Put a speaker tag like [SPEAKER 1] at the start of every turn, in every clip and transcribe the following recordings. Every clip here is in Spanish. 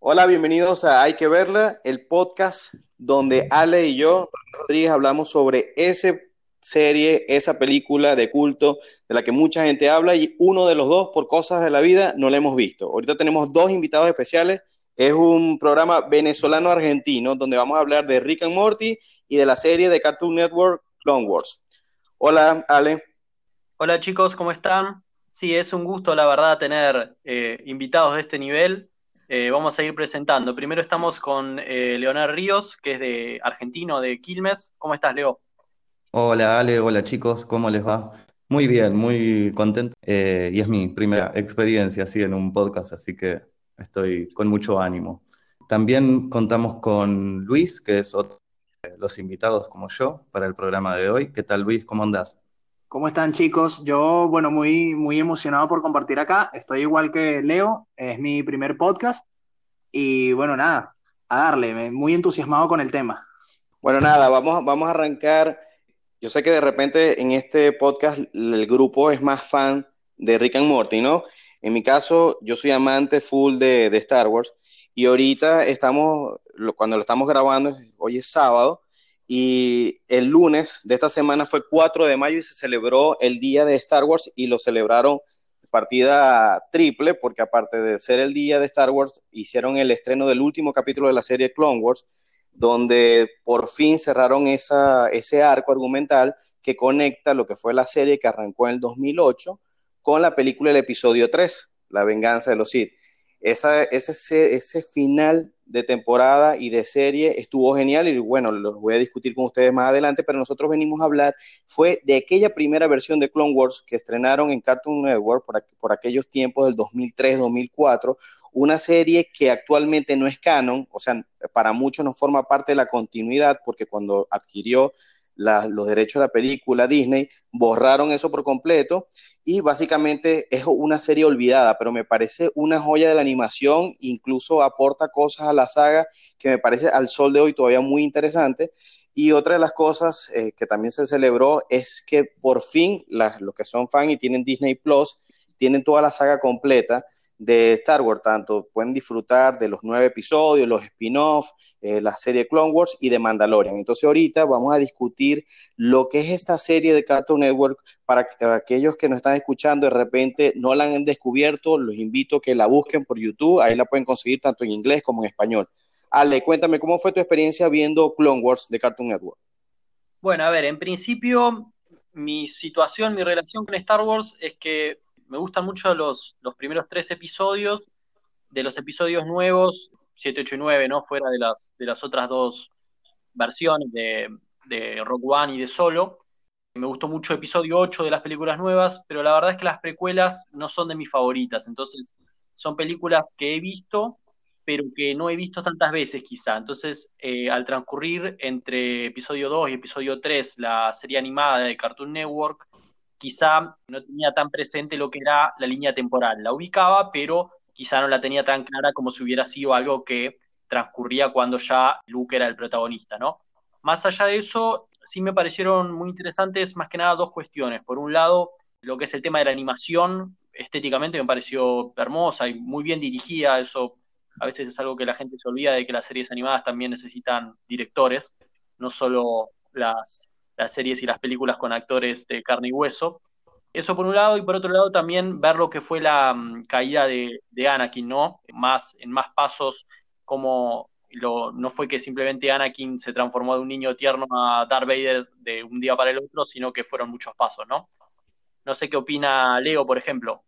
[SPEAKER 1] Hola, bienvenidos a Hay que verla, el podcast donde Ale y yo, Rodríguez, hablamos sobre esa serie, esa película de culto de la que mucha gente habla y uno de los dos, por cosas de la vida, no la hemos visto. Ahorita tenemos dos invitados especiales. Es un programa venezolano-argentino donde vamos a hablar de Rick and Morty y de la serie de Cartoon Network Clone Wars. Hola, Ale.
[SPEAKER 2] Hola chicos, ¿cómo están? Sí, es un gusto, la verdad, tener eh, invitados de este nivel. Eh, vamos a ir presentando. Primero estamos con eh, Ríos, que es de argentino, de Quilmes. ¿Cómo estás, Leo?
[SPEAKER 3] Hola Ale, hola chicos, ¿cómo les va? Muy bien, muy contento. y es mi primera experiencia así en un podcast, así que estoy con mucho ánimo. También contamos con Luis, que es otro de los invitados como yo para el programa de hoy. ¿Qué tal Luis? ¿Cómo andás?
[SPEAKER 4] ¿Cómo están chicos? Yo, bueno, muy, muy emocionado por compartir acá. Estoy igual que Leo, es mi primer podcast. Y bueno, nada, a darle, muy entusiasmado con el tema.
[SPEAKER 1] Bueno, nada, vamos, vamos a arrancar. Yo sé que de repente en este podcast el grupo es más fan de Rick and Morty, ¿no? En mi caso, yo soy amante full de, de Star Wars. Y ahorita estamos, cuando lo estamos grabando, hoy es sábado, y el lunes de esta semana fue 4 de mayo y se celebró el día de Star Wars y lo celebraron partida triple, porque aparte de ser el día de Star Wars, hicieron el estreno del último capítulo de la serie Clone Wars, donde por fin cerraron ese arco argumental que conecta lo que fue la serie que arrancó en el 2008 con la película del episodio 3, La venganza de los Sith. Esa, ese, ese final de temporada y de serie estuvo genial y bueno, lo voy a discutir con ustedes más adelante, pero nosotros venimos a hablar, fue de aquella primera versión de Clone Wars que estrenaron en Cartoon Network por, por aquellos tiempos del 2003-2004, una serie que actualmente no es canon, o sea, para muchos no forma parte de la continuidad porque cuando adquirió los derechos de la película, Disney, borraron eso por completo y básicamente es una serie olvidada, pero me parece una joya de la animación, incluso aporta cosas a la saga que me parece al sol de hoy todavía muy interesante. Y otra de las cosas eh, que también se celebró es que por fin los que son fan y tienen Disney Plus tienen toda la saga completa de Star Wars, tanto pueden disfrutar de los nueve episodios, los spin-offs, eh, la serie Clone Wars y de Mandalorian. Entonces ahorita vamos a discutir lo que es esta serie de Cartoon Network para aquellos que nos están escuchando de repente no la han descubierto, los invito a que la busquen por YouTube, ahí la pueden conseguir tanto en inglés como en español. Ale, cuéntame, ¿cómo fue tu experiencia viendo Clone Wars de Cartoon Network?
[SPEAKER 2] Bueno, a ver, en principio mi situación, mi relación con Star Wars es que me gustan mucho los, los primeros tres episodios. De los episodios nuevos, 7, 8 y 9, ¿no? Fuera de las, de las otras dos versiones de, de Rock One y de Solo. Me gustó mucho episodio 8 de las películas nuevas, pero la verdad es que las precuelas no son de mis favoritas. Entonces, son películas que he visto, pero que no he visto tantas veces quizá. Entonces, eh, al transcurrir entre episodio 2 y episodio 3, la serie animada de Cartoon Network, quizá no tenía tan presente lo que era la línea temporal. La ubicaba, pero quizá no la tenía tan clara como si hubiera sido algo que transcurría cuando ya Luke era el protagonista, ¿no? Más allá de eso, sí me parecieron muy interesantes más que nada dos cuestiones. Por un lado, lo que es el tema de la animación, estéticamente me pareció hermosa y muy bien dirigida, eso a veces es algo que la gente se olvida de que las series animadas también necesitan directores, no solo las las series y las películas con actores de carne y hueso. Eso por un lado, y por otro lado también ver lo que fue la mm, caída de, Anakin, ¿no? Más, en más pasos, como lo, no fue que simplemente Anakin se transformó de un niño tierno a Darth Vader de un día para el otro, sino que fueron muchos pasos, ¿no? No sé qué opina Leo, por ejemplo.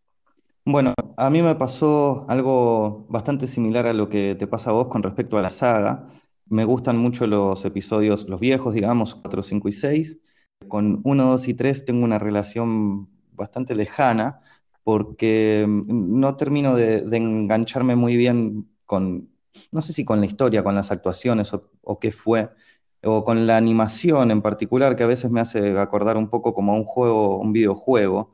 [SPEAKER 3] Bueno, a mí me pasó algo bastante similar a lo que te pasa a vos con respecto a la saga. Me gustan mucho los episodios, los viejos, digamos, 4, 5 y 6. Con 1, 2 y 3 tengo una relación bastante lejana porque mm, no termino de, engancharme muy bien con, no sé si con la historia, con las actuaciones o, qué fue, o con la animación en particular, que a veces me hace acordar un poco como un juego, un videojuego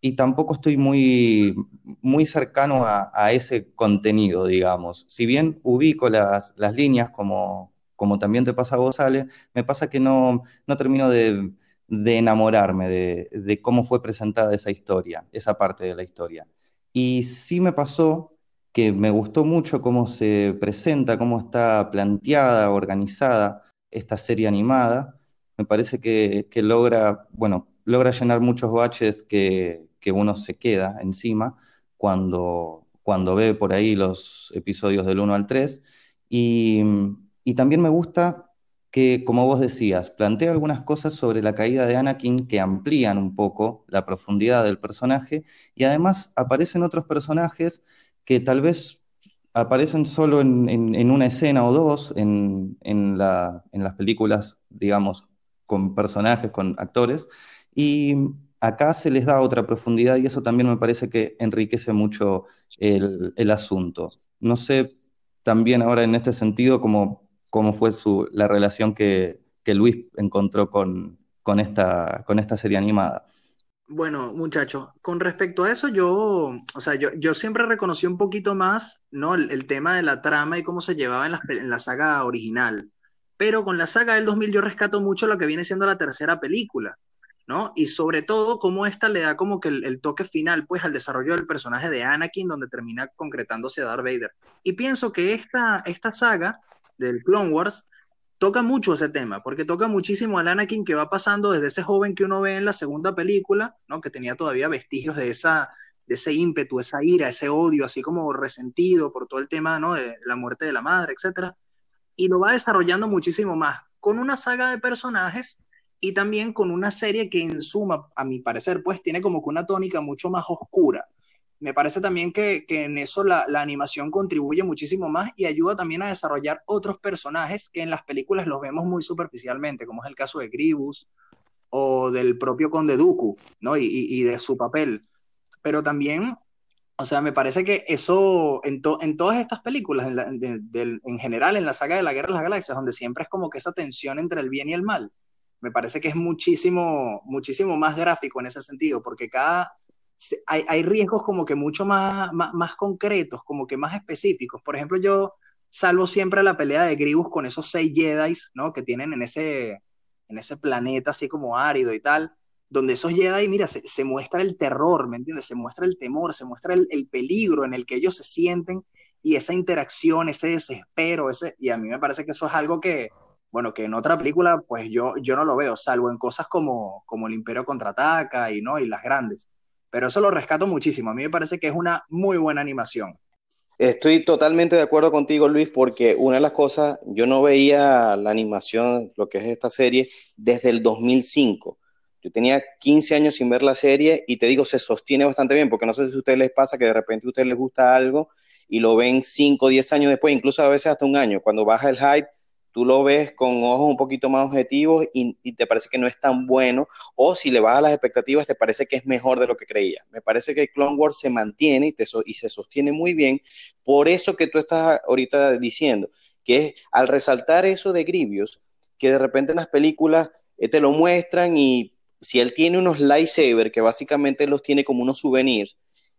[SPEAKER 3] y tampoco estoy muy, muy cercano a, ese contenido, digamos. Si bien ubico las, líneas, como, como también te pasa a vos, Ale, me pasa que no, no termino de, enamorarme de, de, cómo fue presentada esa historia, esa parte de la historia. Y sí me pasó que me gustó mucho cómo se presenta, cómo está planteada, organizada esta serie animada. Me parece que, logra, bueno, logra llenar muchos baches que, uno se queda encima cuando, cuando ve por ahí los episodios del 1 al 3. Y, también me gusta que, como vos decías, plantea algunas cosas sobre la caída de Anakin que amplían un poco la profundidad del personaje y además aparecen otros personajes que tal vez aparecen solo en, una escena o dos en, las películas, digamos, con personajes, con actores, y acá se les da otra profundidad y eso también me parece que enriquece mucho el, asunto. No sé también ahora en este sentido cómo, cómo fue su, la relación que, Luis encontró con, con, esta, con esta serie animada.
[SPEAKER 4] Bueno, muchachos, con respecto a eso, yo, o sea, yo, yo siempre reconocí un poquito más, ¿no? El, tema de la trama y cómo se llevaba en la, en la, saga original. Pero con la saga del 2000 yo rescato mucho lo que viene siendo la tercera película, Y sobre todo cómo esta le da como que el, toque final, pues, al desarrollo del personaje de Anakin, donde termina concretándose Darth Vader. Y pienso que esta, esta saga del Clone Wars toca mucho ese tema, porque toca muchísimo al Anakin que va pasando desde ese joven que uno ve en la segunda película, ¿no? Que tenía todavía vestigios de esa de ese ímpetu, esa ira, ese odio, así como resentido por todo el tema, ¿no? De la muerte de la madre, etcétera. Y lo va desarrollando muchísimo más, con una saga de personajes y también con una serie que en suma, a mi parecer, pues tiene como que una tónica mucho más oscura me parece también que, en eso la, animación contribuye muchísimo más y ayuda también a desarrollar otros personajes que en las películas los vemos muy superficialmente, como es el caso de Gribus o del propio Conde Dooku, ¿no? Y, de su papel. Pero también, o sea, me parece que eso en, en todas estas películas, en, en general, en la saga de la Guerra de las Galaxias, donde siempre es como que esa tensión entre el bien y el mal, me parece que es muchísimo, muchísimo más gráfico en ese sentido, porque cada hay, riesgos como que mucho más, más, concretos, como que más específicos. Por ejemplo, yo salvo siempre la pelea de Gribus con esos seis Jedi, ¿no? Que tienen en ese, en ese planeta así como árido y tal, donde esos Jedi, mira, se, muestra el terror, ¿me entiendes? Se muestra el temor, se muestra el, peligro en el que ellos se sienten y esa interacción, ese desespero, ese, y a mí me parece que eso es algo que, bueno, que en otra película, pues yo, yo no lo veo, salvo en cosas como, como el Imperio contraataca y, ¿no? y las grandes. Pero eso lo rescato muchísimo. A mí me parece que es una muy buena animación.
[SPEAKER 1] Estoy totalmente de acuerdo contigo, Luis, porque una de las cosas, yo no veía la animación, lo que es esta serie, desde el 2005. Yo tenía 15 años sin ver la serie y te digo, se sostiene bastante bien, porque no sé si a ustedes les pasa que de repente a ustedes les gusta algo y lo ven 5 o 10 años después, incluso a veces hasta un año. Cuando baja el hype, tú lo ves con ojos un poquito más objetivos y, te parece que no es tan bueno, o si le bajas las expectativas, te parece que es mejor de lo que creías. Me parece que Clone Wars se mantiene y, y se sostiene muy bien, por eso que tú estás ahorita diciendo, que es al resaltar eso de Grievous, que de repente en las películas eh, te lo muestran y si él tiene unos lightsabers, que básicamente los tiene como unos souvenirs,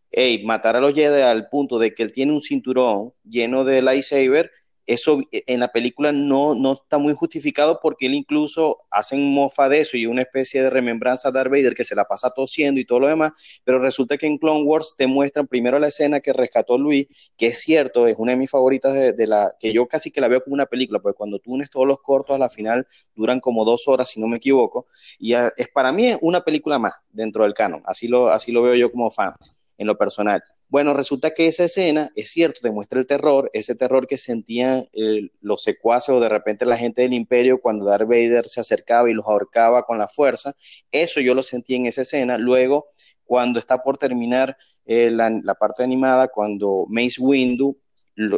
[SPEAKER 1] hey, matar a los Jedi al punto de que él tiene un cinturón lleno de lightsaber, eso eh, en la película no, no está muy justificado porque él incluso hacen mofa de eso y una especie de remembranza a Darth Vader que se la pasa tosiendo y todo lo demás, pero resulta que en Clone Wars te muestran primero la escena que rescató Luis, que es cierto, es una de mis favoritas de, la, que yo casi que la veo como una película, porque cuando tú unes todos los cortos a la final duran como dos horas, si no me equivoco, y es para mí una película más dentro del canon, así lo, así lo veo yo como fan en lo personal. Bueno, resulta que esa escena, es cierto, demuestra el terror, ese terror que sentían eh, los secuaces o de repente la gente del imperio cuando Darth Vader se acercaba y los ahorcaba con la fuerza. Eso yo lo sentí en esa escena. Luego, cuando está por terminar eh, la, la, parte animada, cuando Mace Windu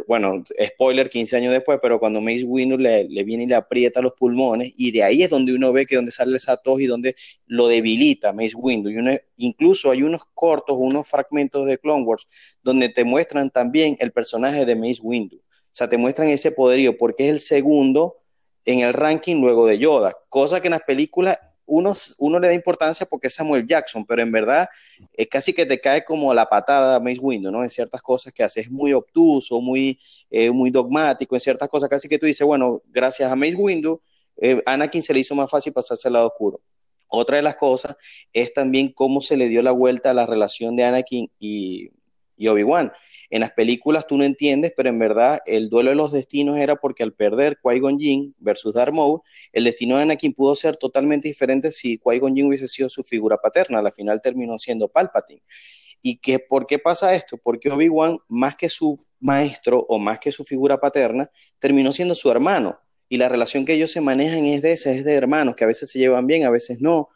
[SPEAKER 1] bueno, spoiler 15 años después, pero cuando Mace Windu le, viene y le aprieta los pulmones, y de ahí es donde uno ve que donde sale esa tos y donde lo debilita Mace Windu. Y incluso hay unos cortos, unos fragmentos de Clone Wars, donde te muestran también el personaje de Mace Windu. O sea, te muestran ese poderío, porque es el segundo en el ranking luego de Yoda, cosa que en las películas uno, uno le da importancia porque es Samuel Jackson, pero en verdad es casi que te cae como la patada a Mace Windu, ¿no? En ciertas cosas que hace, es muy obtuso, muy, eh, muy dogmático, en ciertas cosas casi que tú dices, bueno, gracias a Mace Windu, eh, Anakin se le hizo más fácil pasarse al lado oscuro. Otra de las cosas es también cómo se le dio la vuelta a la relación de Anakin y, y Obi-Wan. En las películas tú no entiendes, pero en verdad el duelo de los destinos era porque al perder Qui-Gon Jinn versus Darth Maul, el destino de Anakin pudo ser totalmente diferente si Qui-Gon Jinn hubiese sido su figura paterna, al final terminó siendo Palpatine. ¿Y que, por qué pasa esto? Porque Obi-Wan, más que su maestro o más que su figura paterna, terminó siendo su hermano. Y la relación que ellos se manejan es de esa, es de hermanos, que a veces se llevan bien, a veces no.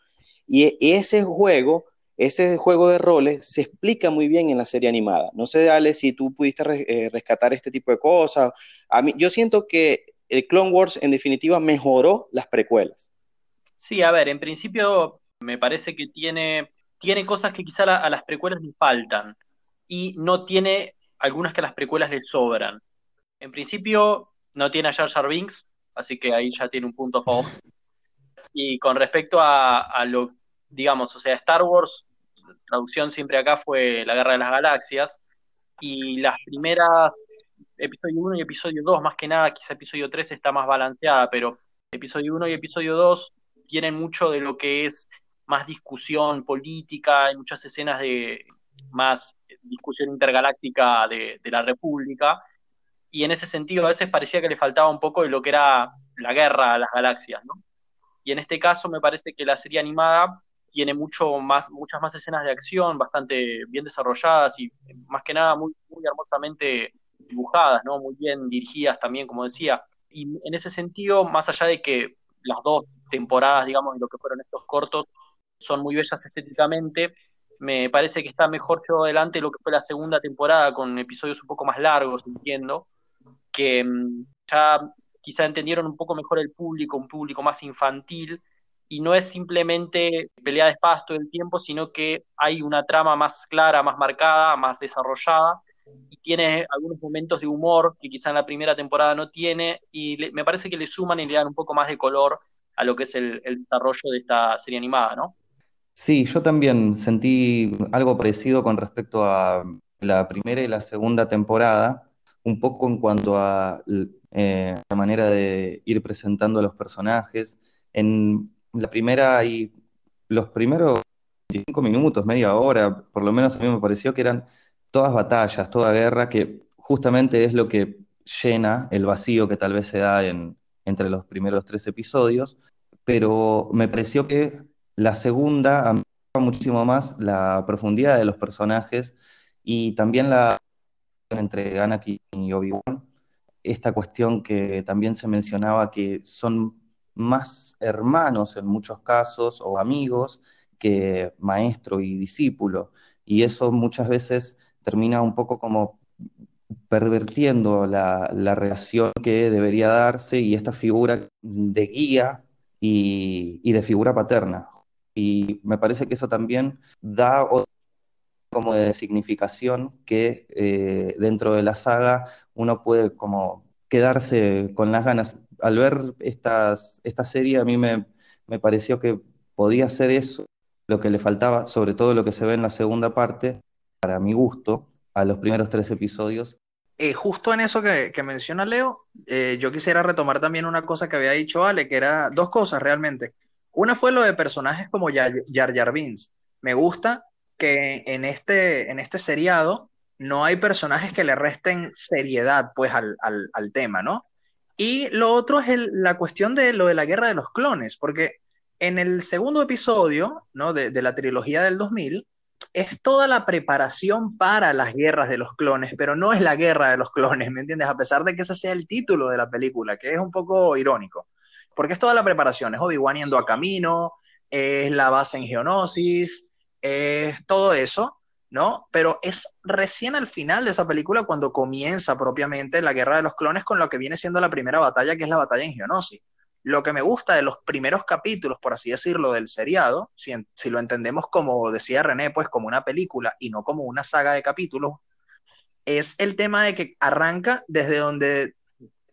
[SPEAKER 1] Y e, ese juego ese juego de roles se explica muy bien en la serie animada. No sé, Ale, si tú pudiste eh, rescatar este tipo de cosas. A mí, yo siento que el Clone Wars en definitiva mejoró las precuelas.
[SPEAKER 2] Sí, a ver, en principio me parece que tiene, tiene cosas que quizá a, las precuelas le faltan y no tiene algunas que a las precuelas le sobran. En principio no tiene a Jar Jar Binks, así que ahí ya tiene un punto a. Y con respecto a, a lo, digamos, o sea, Star Wars traducción siempre acá fue La Guerra de las Galaxias, y las primeras, episodio 1 y episodio 2, más que nada, quizá episodio 3 está más balanceada, pero episodio 1 y episodio 2 tienen mucho de lo que es más discusión política, hay muchas escenas de más discusión intergaláctica de, la República, y en ese sentido a veces parecía que le faltaba un poco de lo que era la guerra a las galaxias. Y en este caso me parece que la serie animada tiene mucho más, muchas más escenas de acción, bastante bien desarrolladas y más que nada muy, muy hermosamente dibujadas, ¿no? Muy bien dirigidas también, como decía. Y en ese sentido, más allá de que las dos temporadas, digamos, de lo que fueron estos cortos, son muy bellas estéticamente, me parece que está mejor llevado adelante lo que fue la segunda temporada con episodios un poco más largos, entiendo, que mm, ya quizá entendieron un poco mejor el público, un público más infantil, y no es simplemente pelea de espadas todo el tiempo, sino que hay una trama más clara, más marcada, más desarrollada y tiene algunos momentos de humor que quizá en la primera temporada no tiene y me parece que le suman y le dan un poco más de color a lo que es el, desarrollo de esta serie animada, ¿no?
[SPEAKER 3] Sí, yo también sentí algo parecido con respecto a la primera y la segunda temporada, un poco en cuanto a eh, la manera de ir presentando a los personajes. En, la primera y los primeros 25 minutos, media hora, por lo menos a mí me pareció que eran todas batallas, toda guerra, que justamente es lo que llena el vacío que tal vez se da entre los primeros tres episodios, pero me pareció que la segunda muchísimo más la profundidad de los personajes y también la entre Anakin y Obi-Wan, esta cuestión que también se mencionaba que son más hermanos en muchos casos o amigos que maestro y discípulo. Y eso muchas veces termina un poco como pervertiendo la, relación que debería darse y esta figura de guía y, de figura paterna. Y me parece que eso también da como de significación que eh, dentro de la saga uno puede como quedarse con las ganas al ver estas, esta serie a mí me, pareció que podía ser eso lo que le faltaba, sobre todo lo que se ve en la segunda parte, para mi gusto, a los primeros tres episodios.
[SPEAKER 4] Eh, justo en eso que, menciona Leo, eh, yo quisiera retomar también una cosa que había dicho Ale, que era dos cosas realmente. Una fue lo de personajes como Jar Jar Binks. Me gusta que en este, en este seriado no hay personajes que le resten seriedad pues al, al tema, ¿no? Y lo otro es la cuestión de lo de la guerra de los clones, porque en el segundo episodio ¿no? de, la trilogía del 2000 es toda la preparación para las guerras de los clones, pero no es la guerra de los clones, ¿me entiendes? A pesar de que ese sea el título de la película, que es un poco irónico, porque es toda la preparación, es Obi-Wan yendo a camino, es la base en Geonosis, es todo eso, ¿no? Pero es recién al final de esa película cuando comienza propiamente la guerra de los clones con lo que viene siendo la primera batalla, que es la batalla en Geonosis. Lo que me gusta de los primeros capítulos, por así decirlo, del seriado, si, lo entendemos como decía René, pues como una película y no como una saga de capítulos, es el tema de que arranca desde donde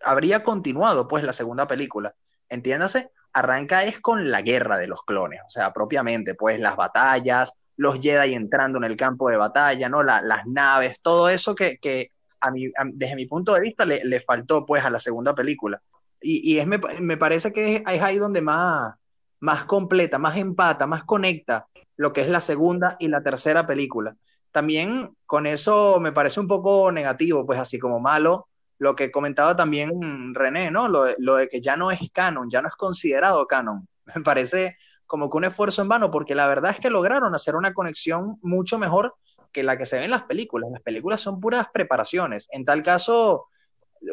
[SPEAKER 4] habría continuado pues la segunda película. Entiéndase, arranca es con la guerra de los clones, o sea, propiamente, pues las batallas, los Jedi entrando en el campo de batalla, ¿no? las naves, todo eso que, a mí, desde mi punto de vista le, faltó pues a la segunda película. Y, es, me, parece que es, ahí donde más, más completa, más empata, más conecta lo que es la segunda y la tercera película. también con eso me parece un poco negativo, pues así como malo, lo que comentaba también René, ¿no? Lo lo de que ya no es canon, ya no es considerado canon. Me parece como que un esfuerzo en vano, porque la verdad es que lograron hacer una conexión mucho mejor que la que se ve en las películas. Las películas son puras preparaciones. En tal caso,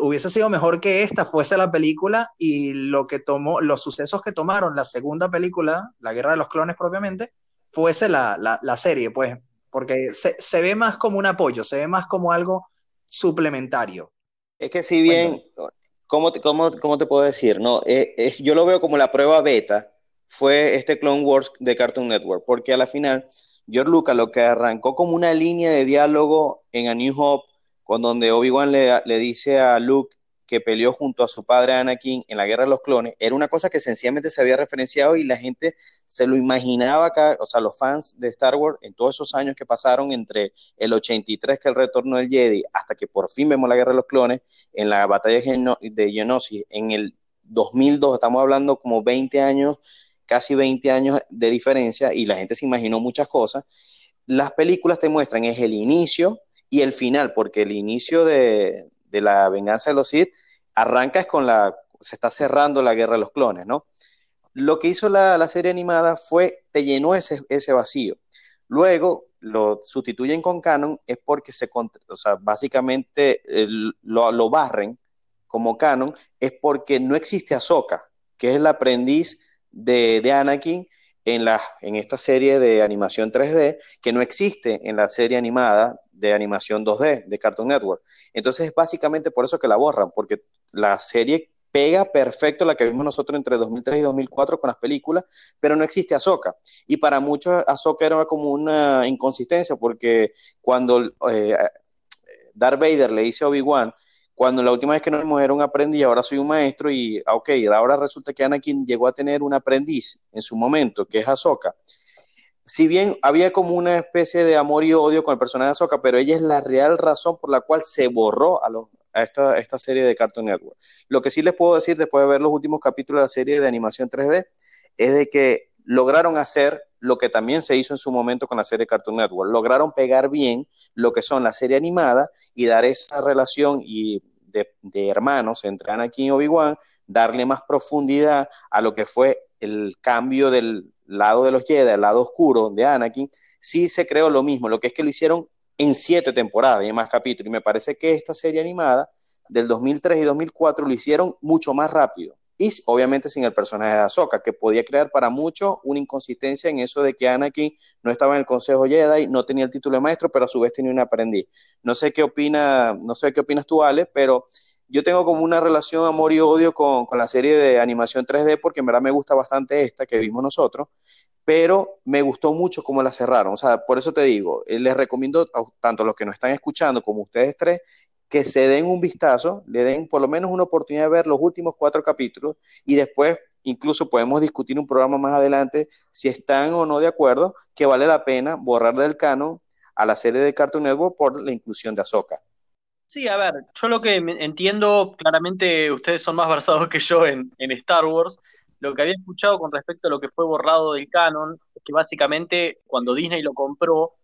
[SPEAKER 4] hubiese sido mejor que esta fuese la película y lo que tomó, los sucesos que tomaron la segunda película, La Guerra de los Clones propiamente, fuese la, la, serie, pues, porque se, se, ve más como un apoyo, se ve más como algo suplementario.
[SPEAKER 1] Es que si bien, ¿cómo te, cómo, cómo te puedo decir? No, eh, yo lo veo como la prueba beta, fue este Clone Wars de Cartoon Network, porque a la final, George Lucas lo que arrancó como una línea de diálogo en A New Hope con donde Obi-Wan le, dice a Luke que peleó junto a su padre Anakin en la Guerra de los Clones, era una cosa que sencillamente se había referenciado y la gente se lo imaginaba acá, o sea, los fans de Star Wars en todos esos años que pasaron entre el 83, que el retorno del Jedi, hasta que por fin vemos la Guerra de los Clones, en la batalla de Geonosis, en el 2002, estamos hablando como 20 años, casi 20 años de diferencia, y la gente se imaginó muchas cosas. Las películas te muestran es el inicio, y el final, porque el inicio de, la venganza de los Sith arranca es con la, se está cerrando la guerra de los clones, ¿no? Lo que hizo la, serie animada fue, te llenó ese, ese vacío. Luego lo sustituyen con canon, es porque se, o sea, básicamente lo, lo, barren como canon, es porque no existe Ahsoka, que es el aprendiz de, Anakin, en, la, en esta serie de animación 3D que no existe en la serie animada de animación 2D de Cartoon Network. Entonces es básicamente por eso que la borran, porque la serie pega perfecto la que vimos nosotros entre 2003 y 2004 con las películas, pero no existe Ahsoka. Y para muchos Ahsoka era como una inconsistencia, porque cuando eh, Darth Vader le dice a Obi-Wan, cuando la última vez que nos vimos era un aprendiz ahora soy un maestro y, ah, ok, ahora resulta que Anakin llegó a tener un aprendiz en su momento, que es Ahsoka. Si bien había como una especie de amor y odio con el personaje de Ahsoka, pero ella es la real razón por la cual se borró a, a esta, esta serie de Cartoon Network. Lo que sí les puedo decir después de ver los últimos capítulos de la serie de animación 3D es de que lograron hacer lo que también se hizo en su momento con la serie Cartoon Network. Lograron pegar bien lo que son la serie animada y dar esa relación y de, hermanos entre Anakin y Obi-Wan, darle más profundidad a lo que fue el cambio del lado de los Jedi, al lado oscuro de Anakin, sí se creó lo mismo, lo que es que lo hicieron en siete temporadas y más capítulos. Y me parece que esta serie animada del 2003 y 2004 lo hicieron mucho más rápido y obviamente sin el personaje de Ahsoka, que podía crear para mucho una inconsistencia en eso de que Anakin no estaba en el Consejo Jedi, no tenía el título de maestro, pero a su vez tenía un aprendiz. No sé qué opina, no sé qué opinas tú, Ale, pero yo tengo como una relación amor y odio con, con la serie de animación 3D, porque en verdad me gusta bastante esta que vimos nosotros, pero me gustó mucho cómo la cerraron. O sea, por eso te digo, eh, les recomiendo tanto a los que nos están escuchando como a ustedes tres que se den un vistazo, le den por lo menos una oportunidad de ver los últimos cuatro capítulos y después incluso podemos discutir un programa más adelante si están o no de acuerdo que vale la pena borrar del canon a la serie de Cartoon Network por la inclusión de Ahsoka.
[SPEAKER 2] Sí, a ver, yo lo que entiendo, claramente ustedes son más versados que yo en, en Star Wars, lo que había escuchado con respecto a lo que fue borrado del canon es que básicamente cuando Disney lo compró,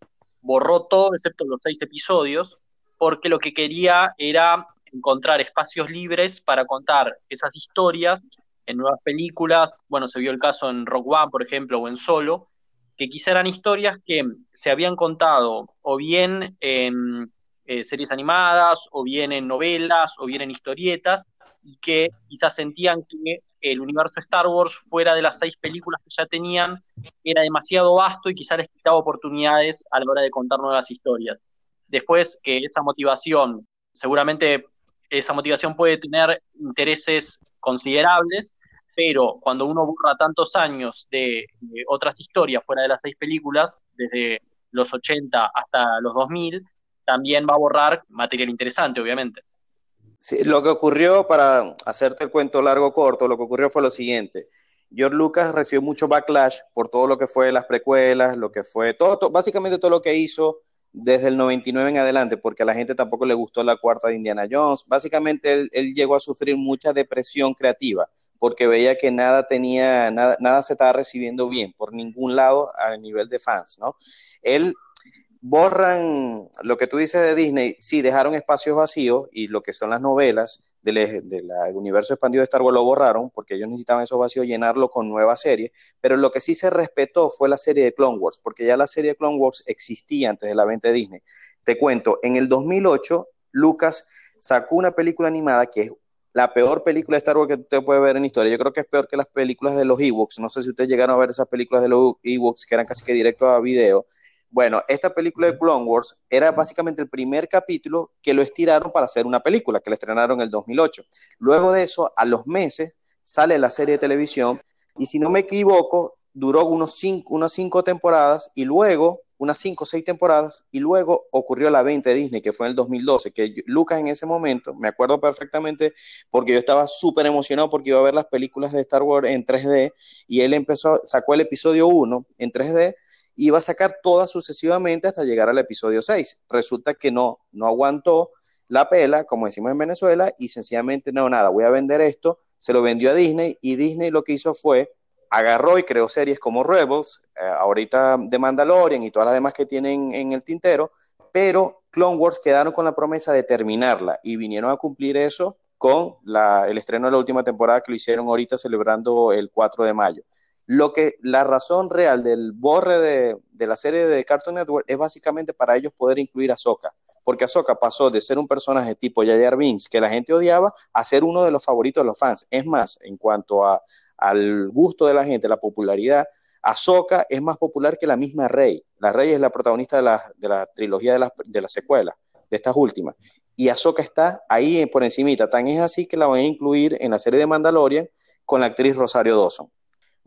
[SPEAKER 2] borró todo excepto los seis episodios porque lo que quería era encontrar espacios libres para contar esas historias en nuevas películas, bueno, se vio el caso en Rock One, por ejemplo, o en Solo, que quizá eran historias que se habían contado o bien en eh, series animadas, o bien en novelas, o bien en historietas, y que quizás sentían que el universo Star Wars, fuera de las seis películas que ya tenían, era demasiado vasto y quizás les quitaba oportunidades a la hora de contar nuevas historias. Después que esa motivación, seguramente esa motivación puede tener intereses considerables, pero cuando uno borra tantos años de, otras historias fuera de las seis películas, desde los 80 hasta los 2000, también va a borrar material interesante, obviamente.
[SPEAKER 1] Sí, lo que ocurrió, para hacerte el cuento largo corto, lo que ocurrió fue lo siguiente. George Lucas recibió mucho backlash por todo lo que fue las precuelas, lo que fue todo básicamente todo lo que hizo desde el 99 en adelante, porque a la gente tampoco le gustó la cuarta de Indiana Jones. Básicamente él, llegó a sufrir mucha depresión creativa, porque veía que nada tenía, nada, nada se estaba recibiendo bien por ningún lado a nivel de fans, ¿no? Él borran lo que tú dices de Disney, sí, dejaron espacios vacíos y lo que son las novelas del, del, universo expandido de Star Wars lo borraron porque ellos necesitaban esos vacíos llenarlo con nuevas series, pero lo que sí se respetó fue la serie de Clone Wars, porque ya la serie de Clone Wars existía antes de la venta de Disney. Te cuento, en el 2008, Lucas sacó una película animada que es la peor película de Star Wars que usted puede ver en historia. Yo creo que es peor que las películas de los Ewoks. No sé si ustedes llegaron a ver esas películas de los Ewoks que eran casi que directo a video. Bueno, esta película de Clone Wars era básicamente el primer capítulo que lo estiraron para hacer una película, que la estrenaron en el 2008. Luego de eso, a los meses, sale la serie de televisión y si no me equivoco, duró unos cinco, unas cinco temporadas y luego unas cinco o seis temporadas y luego ocurrió la venta de Disney, que fue en el 2012, que Lucas en ese momento, me acuerdo perfectamente porque yo estaba súper emocionado porque iba a ver las películas de Star Wars en 3D y él empezó, sacó el episodio 1 en 3D y iba a sacar todas sucesivamente hasta llegar al episodio 6. Resulta que no, no aguantó la pela, como decimos en Venezuela, y sencillamente, no, nada, voy a vender esto, se lo vendió a Disney y Disney lo que hizo fue agarró y creó series como Rebels, eh, ahorita de Mandalorian y todas las demás que tienen en el tintero, pero Clone Wars quedaron con la promesa de terminarla y vinieron a cumplir eso con el estreno de la última temporada que lo hicieron ahorita celebrando el 4 de mayo. Lo que la razón real del borre de, de la serie de Cartoon Network es básicamente para ellos poder incluir a Ahsoka, porque Ahsoka pasó de ser un personaje tipo Jar Binks que la gente odiaba a ser uno de los favoritos de los fans. Es más, en cuanto al gusto de la gente, la popularidad, Ahsoka es más popular que la misma Rey. La Rey es la protagonista de la, de la trilogía de las de la secuelas, de estas últimas. Y Ahsoka está ahí por encimita. Tan es así que la van a incluir en la serie de Mandalorian con la actriz Rosario Dawson.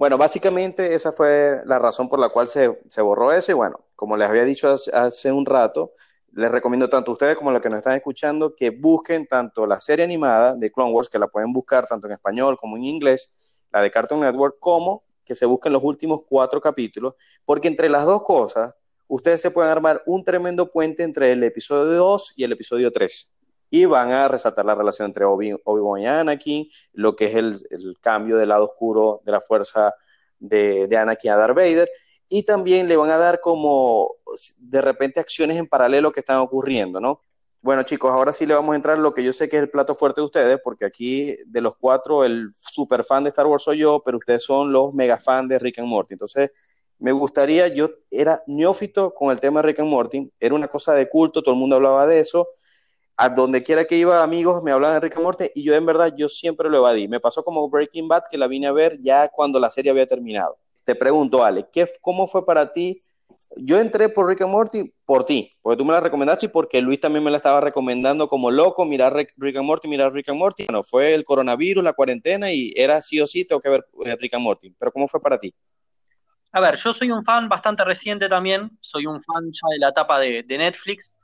[SPEAKER 1] Bueno, básicamente esa fue la razón por la cual se, se borró eso. Y bueno, como les había dicho hace, hace un rato, les recomiendo tanto a ustedes como a los que nos están escuchando que busquen tanto la serie animada de Clone Wars, que la pueden buscar tanto en español como en inglés, la de Cartoon Network, como que se busquen los últimos cuatro capítulos, porque entre las dos cosas, ustedes se pueden armar un tremendo puente entre el episodio 2 y el episodio 3. Y van a resaltar la relación entre Obi-Wan y Anakin, lo que es el, el, cambio del lado oscuro de la fuerza de, de Anakin a Darth Vader, y también le van a dar como de repente acciones en paralelo que están ocurriendo, ¿no? Bueno, chicos, ahora sí le vamos a entrar lo que yo sé que es el plato fuerte de ustedes, porque aquí de los cuatro, el super fan de Star Wars soy yo, pero ustedes son los mega fans de Rick and Morty. Entonces, me gustaría, yo era neófito con el tema de Rick and Morty, era una cosa de culto, todo el mundo hablaba de eso. A donde quiera que iba, amigos, me hablaban de Rick and Morty y yo en verdad, yo siempre lo evadí. Me pasó como Breaking Bad, que la vine a ver ya cuando la serie había terminado. Te pregunto, Ale, ¿qué, ¿cómo fue para ti yo entré por Rick and Morty por ti, porque tú me la recomendaste y porque Luis también me la estaba recomendando como loco, mirar Rick and Morty, mirar Rick and Morty. Bueno, fue el coronavirus, la cuarentena y era sí o sí, tengo que ver eh, Rick and Morty. Pero ¿cómo fue para ti?
[SPEAKER 2] A ver, yo soy un fan bastante reciente también, soy un fan ya de la etapa de, de Netflix,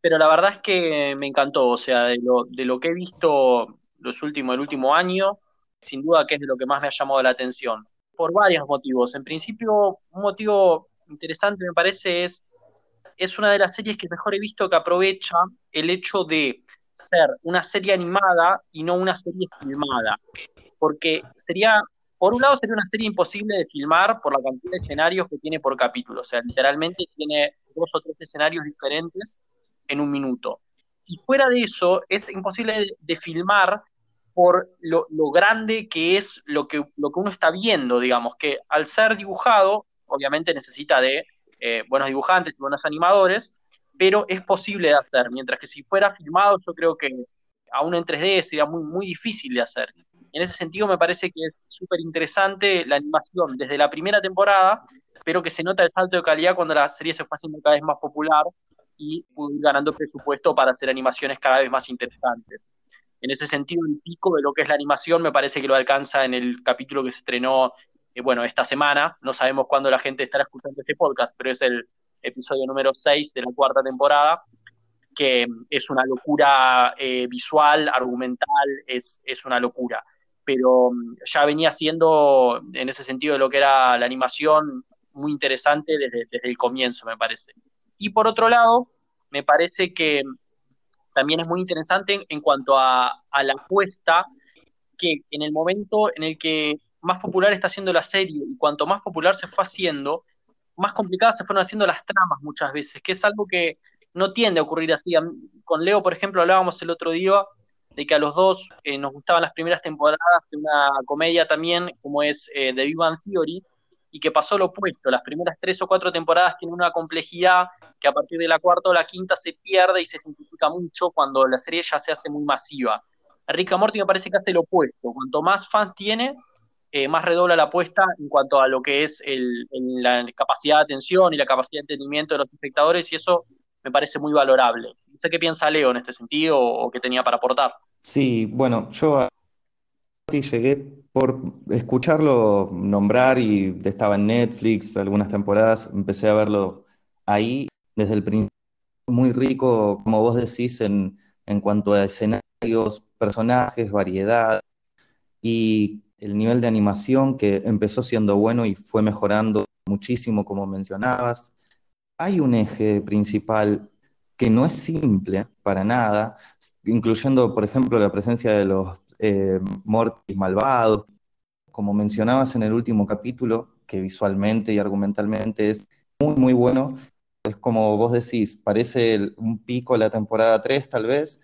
[SPEAKER 2] pero la verdad es que me encantó, o sea, de lo, de lo que he visto los últimos, el último año, sin duda que es de lo que más me ha llamado la atención, por varios motivos. En principio, un motivo interesante me parece es, es una de las series que mejor he visto que aprovecha el hecho de ser una serie animada y no una serie filmada. Porque sería, por un lado sería una serie imposible de filmar por la cantidad de escenarios que tiene por capítulo. O sea, literalmente tiene dos o tres escenarios diferentes en un minuto. Y fuera de eso, es imposible de, de filmar por lo, lo, grande que es lo que, lo que uno está viendo, digamos, que al ser dibujado obviamente necesita de eh, buenos dibujantes y buenos animadores, pero es posible de hacer, mientras que si fuera filmado yo creo que aún en 3D sería muy, muy difícil de hacer. En ese sentido me parece que es súper interesante la animación desde la primera temporada, pero que se nota el salto de calidad cuando la serie se fue haciendo cada vez más popular y pudo ir ganando presupuesto para hacer animaciones cada vez más interesantes. En ese sentido, el pico de lo que es la animación me parece que lo alcanza en el capítulo que se estrenó eh, bueno, esta semana, no sabemos cuándo la gente estará escuchando este podcast, pero es el episodio número 6 de la cuarta temporada, que es una locura eh, visual, argumental, es, es una locura. Pero mm, ya venía siendo, en ese sentido, de lo que era la animación, muy interesante desde, desde el comienzo, me parece. Y por otro lado, me parece que también es muy interesante en, cuanto a, la apuesta que en el momento en el que más popular está siendo la serie y cuanto más popular se fue haciendo, más complicadas se fueron haciendo las tramas muchas veces, que es algo que no tiende a ocurrir así. Con Leo, por ejemplo, hablábamos el otro día de que a los dos eh, nos gustaban las primeras temporadas de una comedia también, como es eh, The Big Theory, y que pasó lo opuesto. Las primeras tres o cuatro temporadas tienen una complejidad que a partir de la cuarta o la quinta se pierde y se simplifica mucho cuando la serie ya se hace muy masiva. Rick Morty me parece que hace lo opuesto. Cuanto más fans tiene, eh, más redobla la apuesta en cuanto a lo que es la capacidad de atención y la capacidad de entendimiento de los espectadores, y eso me parece muy valorable. No sé qué piensa Leo en este sentido o, qué tenía para aportar.
[SPEAKER 3] Sí, bueno, yo a llegué por escucharlo nombrar y estaba en Netflix algunas temporadas, empecé a verlo ahí desde el principio, muy rico, como vos decís, en, en cuanto a escenarios, personajes, variedad y el nivel de animación que empezó siendo bueno y fue mejorando muchísimo, como mencionabas. Hay un eje principal que no es simple para nada, incluyendo, por ejemplo, la presencia de los eh, Mortis malvados, como mencionabas en el último capítulo, que visualmente y argumentalmente es muy, muy bueno. Es como vos decís, parece un pico la temporada 3 tal vez,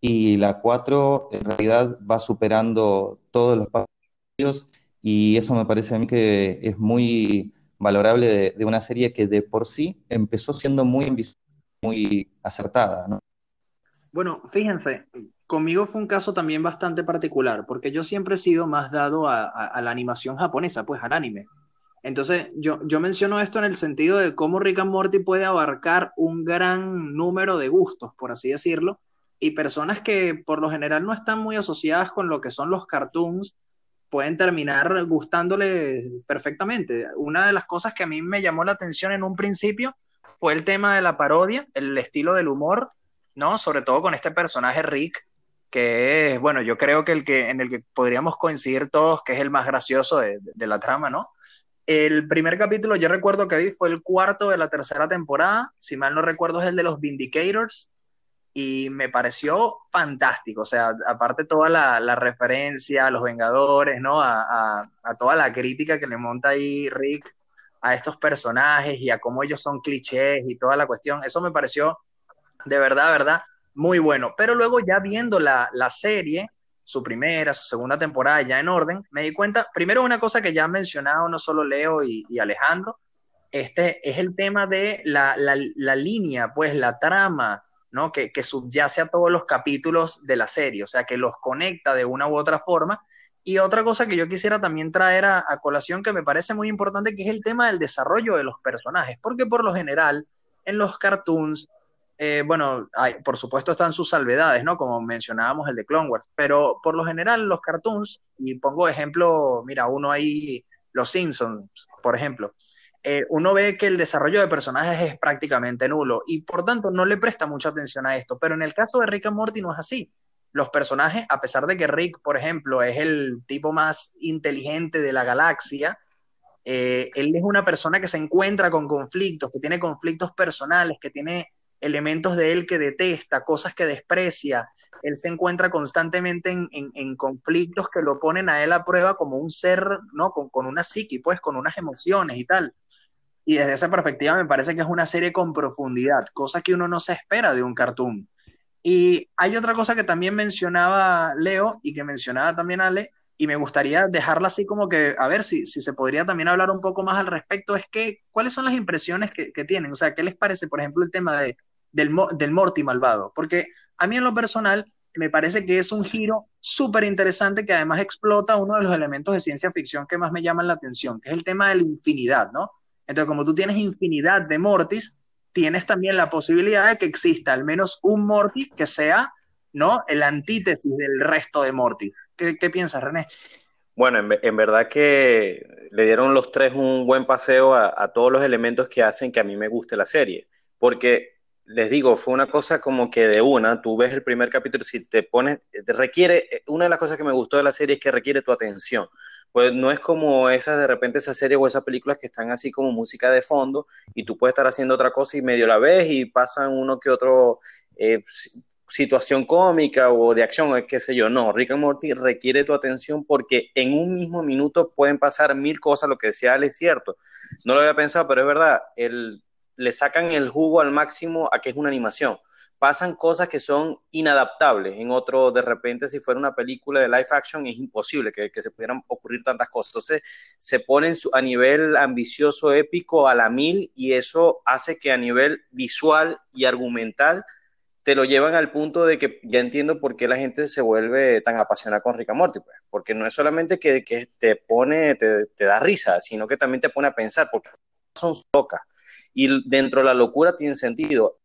[SPEAKER 3] y la 4 en realidad va superando todos los pasos y eso me parece a mí que es muy valorable de, una serie que de por sí empezó siendo muy, muy acertada, ¿no?
[SPEAKER 4] Bueno, fíjense, conmigo fue un caso también bastante particular, porque yo siempre he sido más dado a, la animación japonesa, pues al anime. Entonces, yo, yo menciono esto en el sentido de cómo Rick and Morty puede abarcar un gran número de gustos, por así decirlo, y personas que por lo general no están muy asociadas con lo que son los cartoons pueden terminar gustándole perfectamente. Una de las cosas que a mí me llamó la atención en un principio fue el tema de la parodia, el estilo del humor, ¿no? Sobre todo con este personaje Rick, que es, bueno, yo creo que el que en el que podríamos coincidir todos, que es el más gracioso de, la trama, ¿no? El primer capítulo yo recuerdo que vi fue el cuarto de la tercera temporada, si mal no recuerdo es el de los Vindicators, y me pareció fantástico. O sea, aparte toda la, referencia a los Vengadores, ¿no? A, a, toda la crítica que le monta ahí Rick a estos personajes y a cómo ellos son clichés y toda la cuestión. Eso me pareció de verdad, verdad, muy bueno. Pero luego ya viendo la, la serie, su primera, su segunda temporada ya en orden, me di cuenta, primero una cosa que ya han mencionado no solo Leo y, Alejandro, este es el tema de la, la, la línea, pues la trama, ¿no? Que, subyace a todos los capítulos de la serie, o sea, que los conecta de una u otra forma. Y otra cosa que yo quisiera también traer a, colación que me parece muy importante, que es el tema del desarrollo de los personajes, porque por lo general en los cartoons, eh, bueno, por supuesto están sus salvedades, ¿no? Como mencionábamos el de Clone Wars, pero por lo general los cartoons, y pongo ejemplo, mira, uno ahí, Los Simpsons, por ejemplo, eh, uno ve que el desarrollo de personajes es prácticamente nulo y por tanto no le presta mucha atención a esto. Pero en el caso de Rick and Morty no es así. Los personajes, a pesar de que Rick, por ejemplo, es el tipo más inteligente de la galaxia, eh, él es una persona que se encuentra con conflictos, que tiene conflictos personales, que tiene elementos de él que detesta, cosas que desprecia. Él se encuentra constantemente en, conflictos que lo ponen a él a prueba como un ser, ¿no? Con, con una psiqui, pues, con unas emociones y tal. Y desde esa perspectiva me parece que es una serie con profundidad, cosa que uno no se espera de un cartoon. Y hay otra cosa que también mencionaba Leo y que mencionaba también Ale, y me gustaría dejarla así como que, a ver si, si se podría también hablar un poco más al respecto, es que, ¿cuáles son las impresiones que, que tienen? O sea, ¿qué les parece, por ejemplo, el tema de, del, del Morty malvado? Porque a mí en lo personal me parece que es un giro súper interesante que además explota uno de los elementos de ciencia ficción que más me llaman la atención, que es el tema de la infinidad, ¿no? Entonces, como tú tienes infinidad de Mortis, tienes también la posibilidad de que exista al menos un Mortis que sea, ¿no? El antítesis del resto de Mortis. ¿Qué, piensas, René?
[SPEAKER 1] Bueno, en, verdad que le dieron los tres un buen paseo a, todos los elementos que hacen que a mí me guste la serie. Porque les digo, fue una cosa como que de una, tú ves el primer capítulo, si te pones, requiere, una de las cosas que me gustó de la serie es que requiere tu atención pues no es como esas de repente esas series o esas películas que están así como música de fondo y tú puedes estar haciendo otra cosa y medio la ves y pasan uno que otro, eh, situación cómica o de acción o qué sé yo. No, Rick and Morty requiere tu atención porque en un mismo minuto pueden pasar mil cosas, lo que decía Ale es cierto. No lo había pensado, pero es verdad, el, le sacan el jugo al máximo a que es una animación. Pasan cosas que son inadaptables. En otro, de repente, si fuera una película de live action, es imposible que, se pudieran ocurrir tantas cosas. Entonces, se ponen a nivel ambicioso, épico, a la mil, y eso hace que a nivel visual y argumental te lo llevan al punto de que ya entiendo por qué la gente se vuelve tan apasionada con Rick and Morty, pues, porque no es solamente que, que te pone, te, te, da risa, sino que también te pone a pensar, porque son locas. Y dentro de la locura tiene sentido.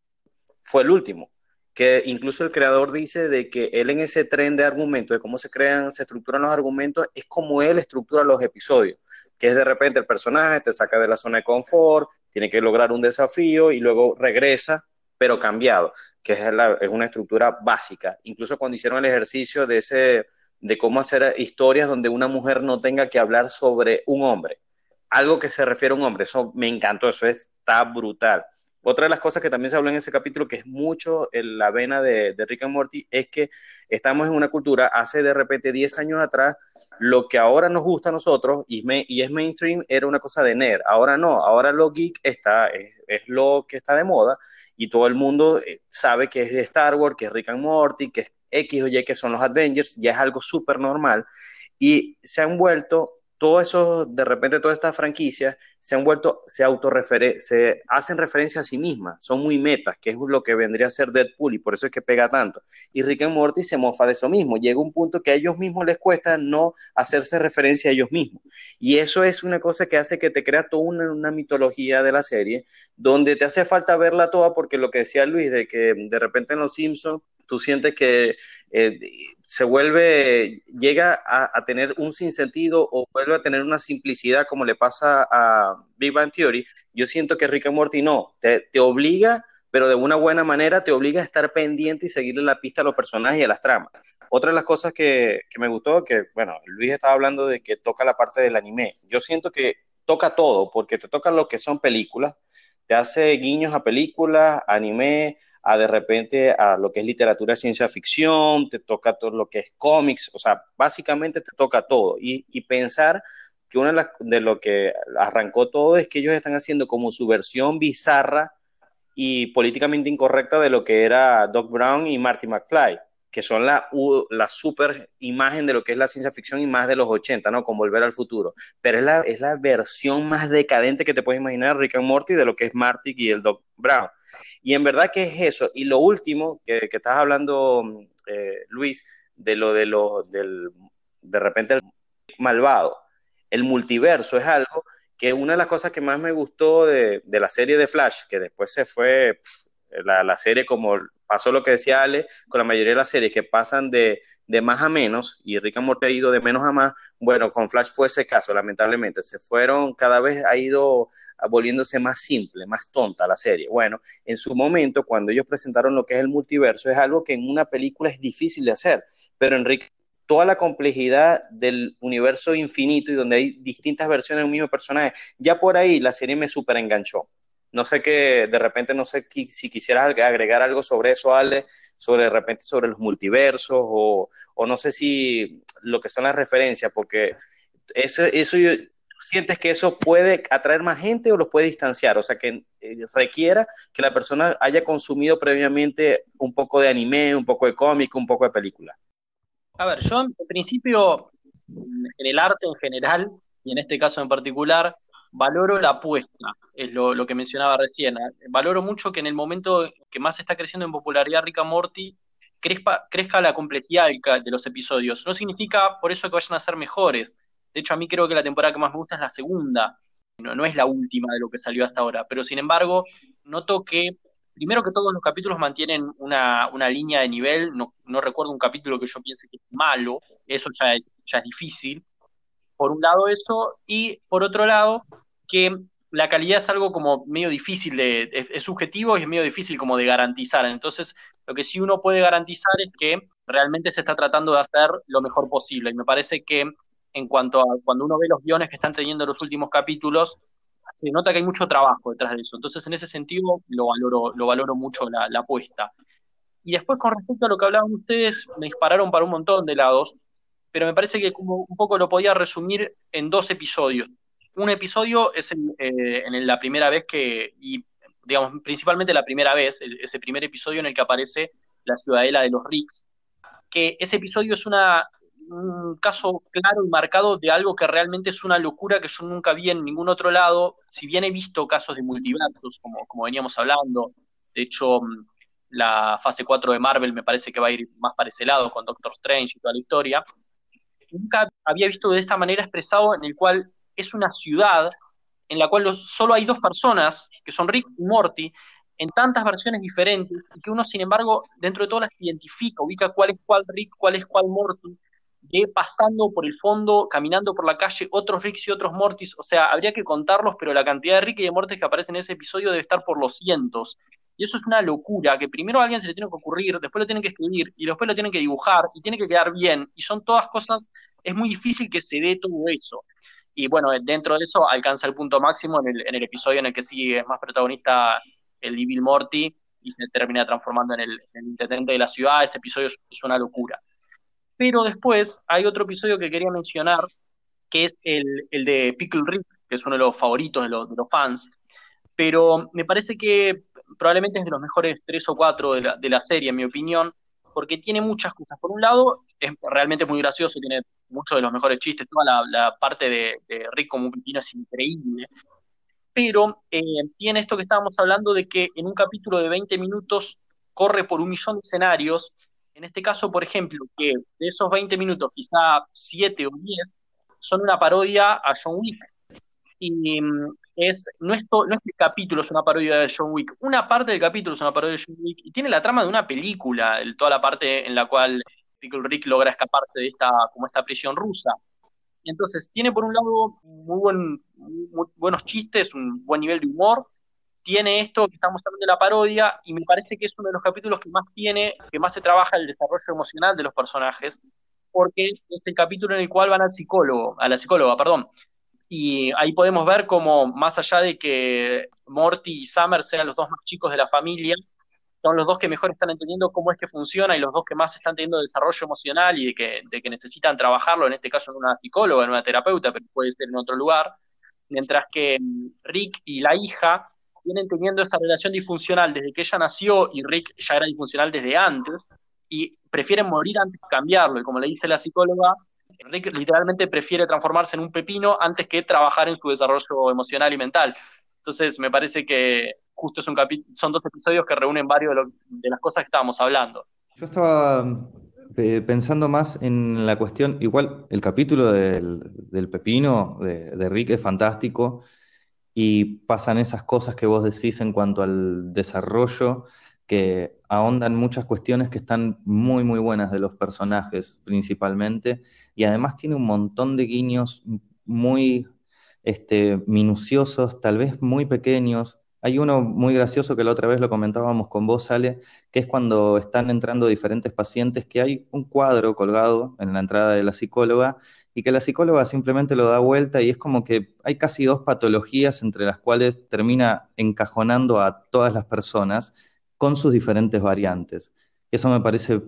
[SPEAKER 1] Fue el último, que incluso el creador dice de que él en ese tren de argumentos, de cómo se crean, se estructuran los argumentos, es como él estructura los episodios, que es de repente el personaje te saca de la zona de confort, tiene que lograr un desafío y luego regresa pero cambiado, que es, es, una estructura básica. Incluso cuando hicieron el ejercicio de, ese, de cómo hacer historias donde una mujer no tenga que hablar sobre un hombre, algo que se refiere a un hombre, eso me encantó, eso está brutal. Otra de las cosas que también se habló en ese capítulo, que es mucho en la vena de, Rick and Morty, es que estamos en una cultura, hace de repente 10 años atrás, lo que ahora nos gusta a nosotros y, es mainstream era una cosa de nerd. Ahora no, ahora lo geek está, es, es, lo que está de moda y todo el mundo eh, sabe que es de Star Wars, que es Rick and Morty, que es X o Y, que son los Avengers, ya es algo súper normal y se han vuelto todo eso, de repente todas estas franquicias se han vuelto, se se hacen referencia a sí mismas, son muy metas, que es lo que vendría a ser Deadpool y por eso es que pega tanto. Y Rick and Morty se mofa de eso mismo, llega un punto que a ellos mismos les cuesta no hacerse referencia a ellos mismos. Y eso es una cosa que hace que te crea toda una, una mitología de la serie, donde te hace falta verla toda, porque lo que decía Luis, de que de repente en Los Simpsons tú sientes que eh, se vuelve, llega a, tener un sinsentido o vuelve a tener una simplicidad como le pasa a Big Bang Theory, yo siento que Rick and Morty no, te, te obliga, pero de una buena manera te obliga a estar pendiente y seguirle la pista a los personajes y a las tramas. Otra de las cosas que, que me gustó, que bueno, Luis estaba hablando de que toca la parte del anime, yo siento que toca todo, porque te toca lo que son películas, te hace guiños a películas, anime, a de repente a lo que es literatura, ciencia ficción, te toca todo lo que es cómics, o sea, básicamente te toca todo. Y, pensar que una de, las, de lo que arrancó todo es que ellos están haciendo como su versión bizarra y políticamente incorrecta de lo que era Doc Brown y Marty McFly que son la, la super imagen de lo que es la ciencia ficción y más de los 80, ¿no? Con Volver al Futuro. Pero es la, es la versión más decadente que te puedes imaginar, Rick and Morty, de lo que es Marty y el Doc Brown. Y en verdad que es eso. Y lo último que, estás hablando, eh, Luis, de lo de lo del, de repente el malvado. El multiverso es algo que una de las cosas que más me gustó de, de la serie de Flash, que después se fue la, la, serie como pasó lo que decía Ale con la mayoría de las series que pasan de, de, más a menos y Rick and Morty ha ido de menos a más, bueno, con Flash fue ese caso, lamentablemente, se fueron, cada vez ha ido volviéndose más simple, más tonta la serie. Bueno, en su momento, cuando ellos presentaron lo que es el multiverso, es algo que en una película es difícil de hacer, pero en Rick toda la complejidad del universo infinito y donde hay distintas versiones de un mismo personaje, ya por ahí la serie me super enganchó. No sé qué, de repente no sé si quisieras agregar algo sobre eso, Ale, sobre de repente sobre los multiversos o, o no sé si lo que son las referencias, porque eso, eso sientes que eso puede atraer más gente o los puede distanciar, o sea, que eh, requiera que la persona haya consumido previamente un poco de anime, un poco de cómic, un poco de película.
[SPEAKER 2] A ver, yo en principio, en el arte en general, y en este caso en particular, valoro la apuesta, es lo, que mencionaba recién. Valoro mucho que en el momento que más está creciendo en popularidad Rick Morty, crezca, la complejidad de los episodios. No significa por eso que vayan a ser mejores. De hecho, a mí creo que la temporada que más me gusta es la segunda. No, es la última de lo que salió hasta ahora. Pero sin embargo, noto que, primero que todos los capítulos mantienen una, línea de nivel. No, no, recuerdo un capítulo que yo piense que es malo. Eso ya es, ya es difícil por un lado eso, y por otro lado, que la calidad es algo como medio difícil de, es, subjetivo y es medio difícil como de garantizar. Entonces, lo que sí uno puede garantizar es que realmente se está tratando de hacer lo mejor posible. Y me parece que en cuanto a cuando uno ve los guiones que están teniendo los últimos capítulos, se nota que hay mucho trabajo detrás de eso. Entonces, en ese sentido, lo valoro, lo valoro mucho la, la apuesta. Y después, con respecto a lo que hablaban ustedes, me dispararon para un montón de lados, pero me parece que como un poco lo podía resumir en dos episodios. Un episodio es en, eh, en la primera vez que, y digamos, principalmente la primera vez, ese primer episodio en el que aparece la ciudadela de los Ricks, que ese episodio es una, un caso claro y marcado de algo que realmente es una locura que yo nunca vi en ningún otro lado, si bien he visto casos de multiversos, como, como veníamos hablando, de hecho, mm, la fase 4 de Marvel me parece que va a ir más para ese lado, con Doctor Strange y toda la historia, nunca había visto de esta manera expresado en el cual es una ciudad en la cual solo hay dos personas, que son Rick y Morty, en tantas versiones diferentes, y que uno, sin embargo, dentro de todas las identifica, ubica cuál es cuál Rick, cuál es cuál Morty, de pasando por el fondo, caminando por la calle, otros Ricks y otros Mortys, o sea, habría que contarlos, pero la cantidad de Rick y de Mortys que aparecen en ese episodio debe estar por los cientos. Y eso es una locura, que primero a alguien se le tiene que ocurrir, después lo tienen que escribir, y después lo tienen que dibujar, y tiene que quedar bien, y son todas cosas, es muy difícil que se dé todo eso. Y bueno, dentro de eso alcanza el punto máximo en el, en el episodio en el que sí es más protagonista el Evil Morty y se termina transformando en el, intendente de la ciudad. Ese episodio es, una locura. Pero después hay otro episodio que quería mencionar, que es el, el de Pickle Rick, que es uno de los favoritos de los, de los, fans. Pero me parece que probablemente es de los mejores tres o cuatro de la, de la serie, en mi opinión, porque tiene muchas cosas. Por un lado, es realmente muy gracioso, tiene muchos de los mejores chistes, toda la, parte de, Rick como un pepino es increíble, pero eh, tiene esto que estábamos hablando de que en un capítulo de 20 minutos corre por un millón de escenarios, en este caso, por ejemplo, que de esos 20 minutos, quizá 7 o 10, son una parodia a John Wick. Y mm, es, no, es no es que el capítulo es una parodia de John Wick, una parte del capítulo es una parodia de John Wick, y tiene la trama de una película, toda la parte en la cual Rick logra escaparse de esta, como esta prisión rusa. Entonces, tiene por un lado muy, buen, buenos chistes, un buen nivel de humor, tiene esto que estamos hablando de la parodia, y me parece que es uno de los capítulos que más tiene, que más se trabaja el desarrollo emocional de los personajes, porque es el capítulo en el cual van al psicólogo, a la psicóloga, perdón. Y ahí podemos ver cómo, más allá de que Morty y Summer sean los dos más chicos de la familia, son los dos que mejor están entendiendo cómo es que funciona y los dos que más están teniendo desarrollo emocional y de que, de que necesitan trabajarlo, en este caso en una psicóloga, en una terapeuta, pero puede ser en otro lugar, mientras que mm, Rick y la hija vienen teniendo esa relación disfuncional desde que ella nació y Rick ya era disfuncional desde antes y prefieren morir antes de cambiarlo. Y como le dice la psicóloga, Rick literalmente prefiere transformarse en un pepino antes que trabajar en su desarrollo emocional y mental. Entonces me parece que justo es un son dos episodios que reúnen varios de, las cosas que estábamos hablando.
[SPEAKER 3] Yo estaba eh, pensando más en la cuestión, igual el capítulo del, pepino de, Rick es fantástico y pasan esas cosas que vos decís en cuanto al desarrollo que ahondan muchas cuestiones que están muy, muy buenas de los personajes principalmente, y además tiene un montón de guiños muy este, minuciosos, tal vez muy pequeños, hay uno muy gracioso que la otra vez lo comentábamos con vos, Ale, que es cuando están entrando diferentes pacientes, que hay un cuadro colgado en la entrada de la psicóloga y que la psicóloga simplemente lo da vuelta y es como que hay casi dos patologías entre las cuales termina encajonando a todas las personas con sus diferentes variantes. Eso me parece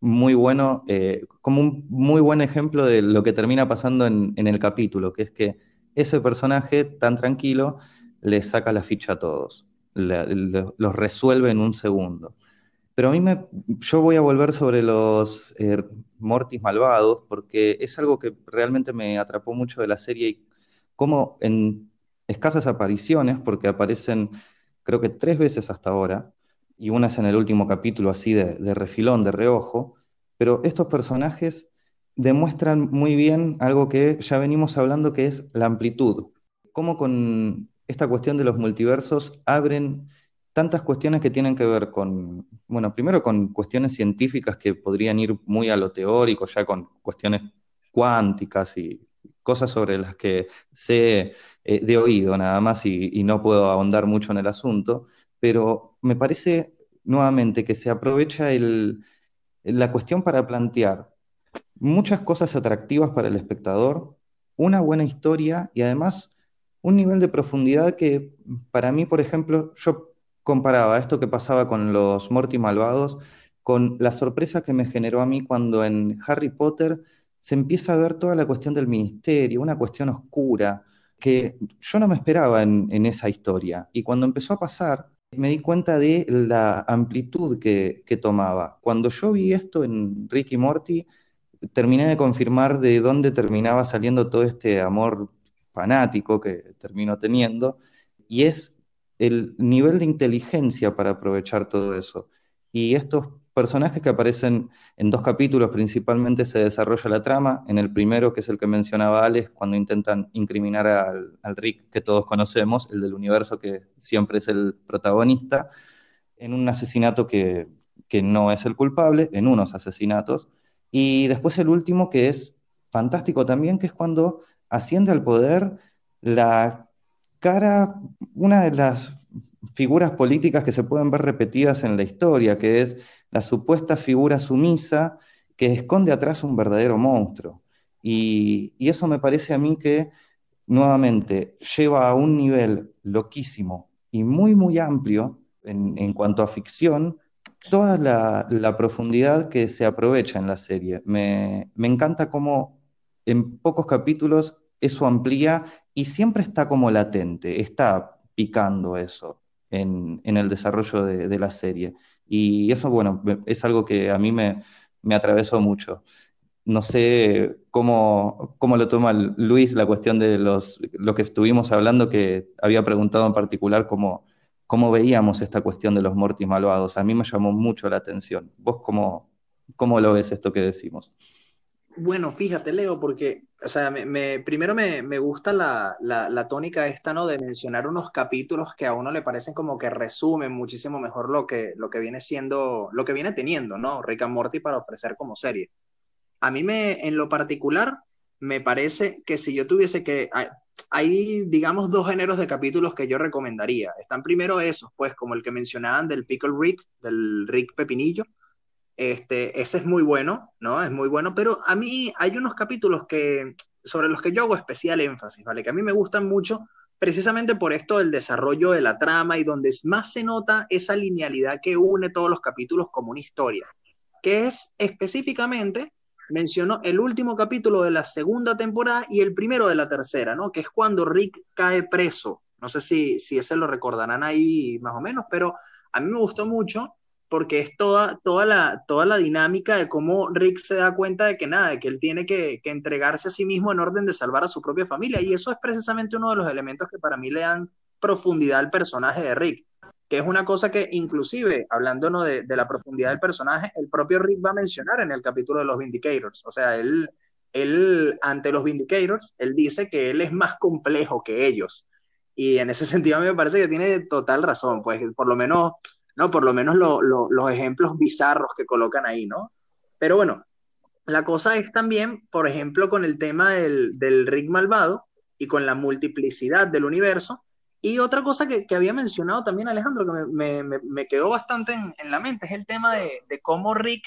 [SPEAKER 3] muy bueno, eh, como un muy buen ejemplo de lo que termina pasando en el capítulo, que es que ese personaje tan tranquilo le saca la ficha a todos, los resuelve en un segundo. Pero a mí me, yo voy a volver sobre los eh, Mortis malvados porque es algo que realmente me atrapó mucho de la serie y como en escasas apariciones, porque aparecen creo que tres veces hasta ahora, y una es en el último capítulo así de, refilón, de reojo, pero estos personajes demuestran muy bien algo que ya venimos hablando, que es la amplitud. Cómo con esta cuestión de los multiversos abren tantas cuestiones que tienen que ver con, bueno, primero con cuestiones científicas que podrían ir muy a lo teórico, ya con cuestiones cuánticas y cosas sobre las que sé eh, de oído nada más y, no puedo ahondar mucho en el asunto, pero me parece nuevamente que se aprovecha la cuestión para plantear muchas cosas atractivas para el espectador, una buena historia y además un nivel de profundidad que para mí, por ejemplo, yo comparaba esto que pasaba con los Morty malvados con la sorpresa que me generó a mí cuando en Harry Potter se empieza a ver toda la cuestión del ministerio, una cuestión oscura, que yo no me esperaba en, esa historia. Y cuando empezó a pasar, me di cuenta de la amplitud que, que, tomaba. Cuando yo vi esto en Ricky Morty, terminé de confirmar de dónde terminaba saliendo todo este amor fanático que termino teniendo, y es el nivel de inteligencia para aprovechar todo eso. Y estos personajes que aparecen en dos capítulos, principalmente se desarrolla la trama. En el primero, que es el que mencionaba Alex, cuando intentan incriminar al, Rick que todos conocemos, el del universo que siempre es el protagonista, en un asesinato que, no es el culpable, en unos asesinatos. Y después el último, que es fantástico también, que es cuando asciende al poder la cara, una de las figuras políticas que se pueden ver repetidas en la historia, que es la supuesta figura sumisa que esconde atrás un verdadero monstruo. Y, eso me parece a mí que nuevamente lleva a un nivel loquísimo y muy, muy amplio en, cuanto a ficción toda la, profundidad que se aprovecha en la serie. Me, me encanta cómo en pocos capítulos eso amplía y siempre está como latente, está picando eso en, el desarrollo de, la serie. Y eso, bueno, es algo que a mí me, me atravesó mucho. No sé cómo, cómo lo toma Luis la cuestión de los, lo que estuvimos hablando, que había preguntado en particular cómo, cómo veíamos esta cuestión de los mortis malvados. A mí me llamó mucho la atención. ¿Vos cómo, cómo lo ves esto que decimos?
[SPEAKER 4] Bueno, fíjate, Leo, porque, o sea, me, primero me, gusta la, la, tónica esta, ¿no? De mencionar unos capítulos que a uno le parecen como que resumen muchísimo mejor lo que, lo que viene siendo, lo que viene teniendo, ¿no? Rick and Morty para ofrecer como serie. A mí me, en lo particular, me parece que si yo tuviese que, hay, hay, digamos, dos géneros de capítulos que yo recomendaría. Están primero esos, pues, como el que mencionaban del Pickle Rick, del Rick Pepinillo, este, ese es muy bueno, ¿no? Es muy bueno, pero a mí hay unos capítulos que, sobre los que yo hago especial énfasis, ¿vale? Que a mí me gustan mucho precisamente por esto del desarrollo de la trama y donde más se nota esa linealidad que une todos los capítulos como una historia, que es específicamente, mencionó el último capítulo de la segunda temporada y el primero de la tercera, ¿no? Que es cuando Rick cae preso. No sé si, si ese lo recordarán ahí más o menos, pero a mí me gustó mucho porque es toda, toda, la, toda la dinámica de cómo Rick se da cuenta de que nada, de que él tiene que, entregarse a sí mismo en orden de salvar a su propia familia. Y eso es precisamente uno de los elementos que para mí le dan profundidad al personaje de Rick, que es una cosa que inclusive, hablándonos de, de la profundidad del personaje, el propio Rick va a mencionar en el capítulo de los Vindicators. O sea, él, él ante los Vindicators, él dice que él es más complejo que ellos. Y en ese sentido a mí me parece que tiene total razón, pues por lo menos ¿no? Por lo menos los ejemplos bizarros que colocan ahí, ¿no? Pero bueno, la cosa es también, por ejemplo, con el tema del, del Rick malvado y con la multiplicidad del universo. Y otra cosa que, había mencionado también Alejandro, que me, quedó bastante en, la mente, es el tema de, de cómo Rick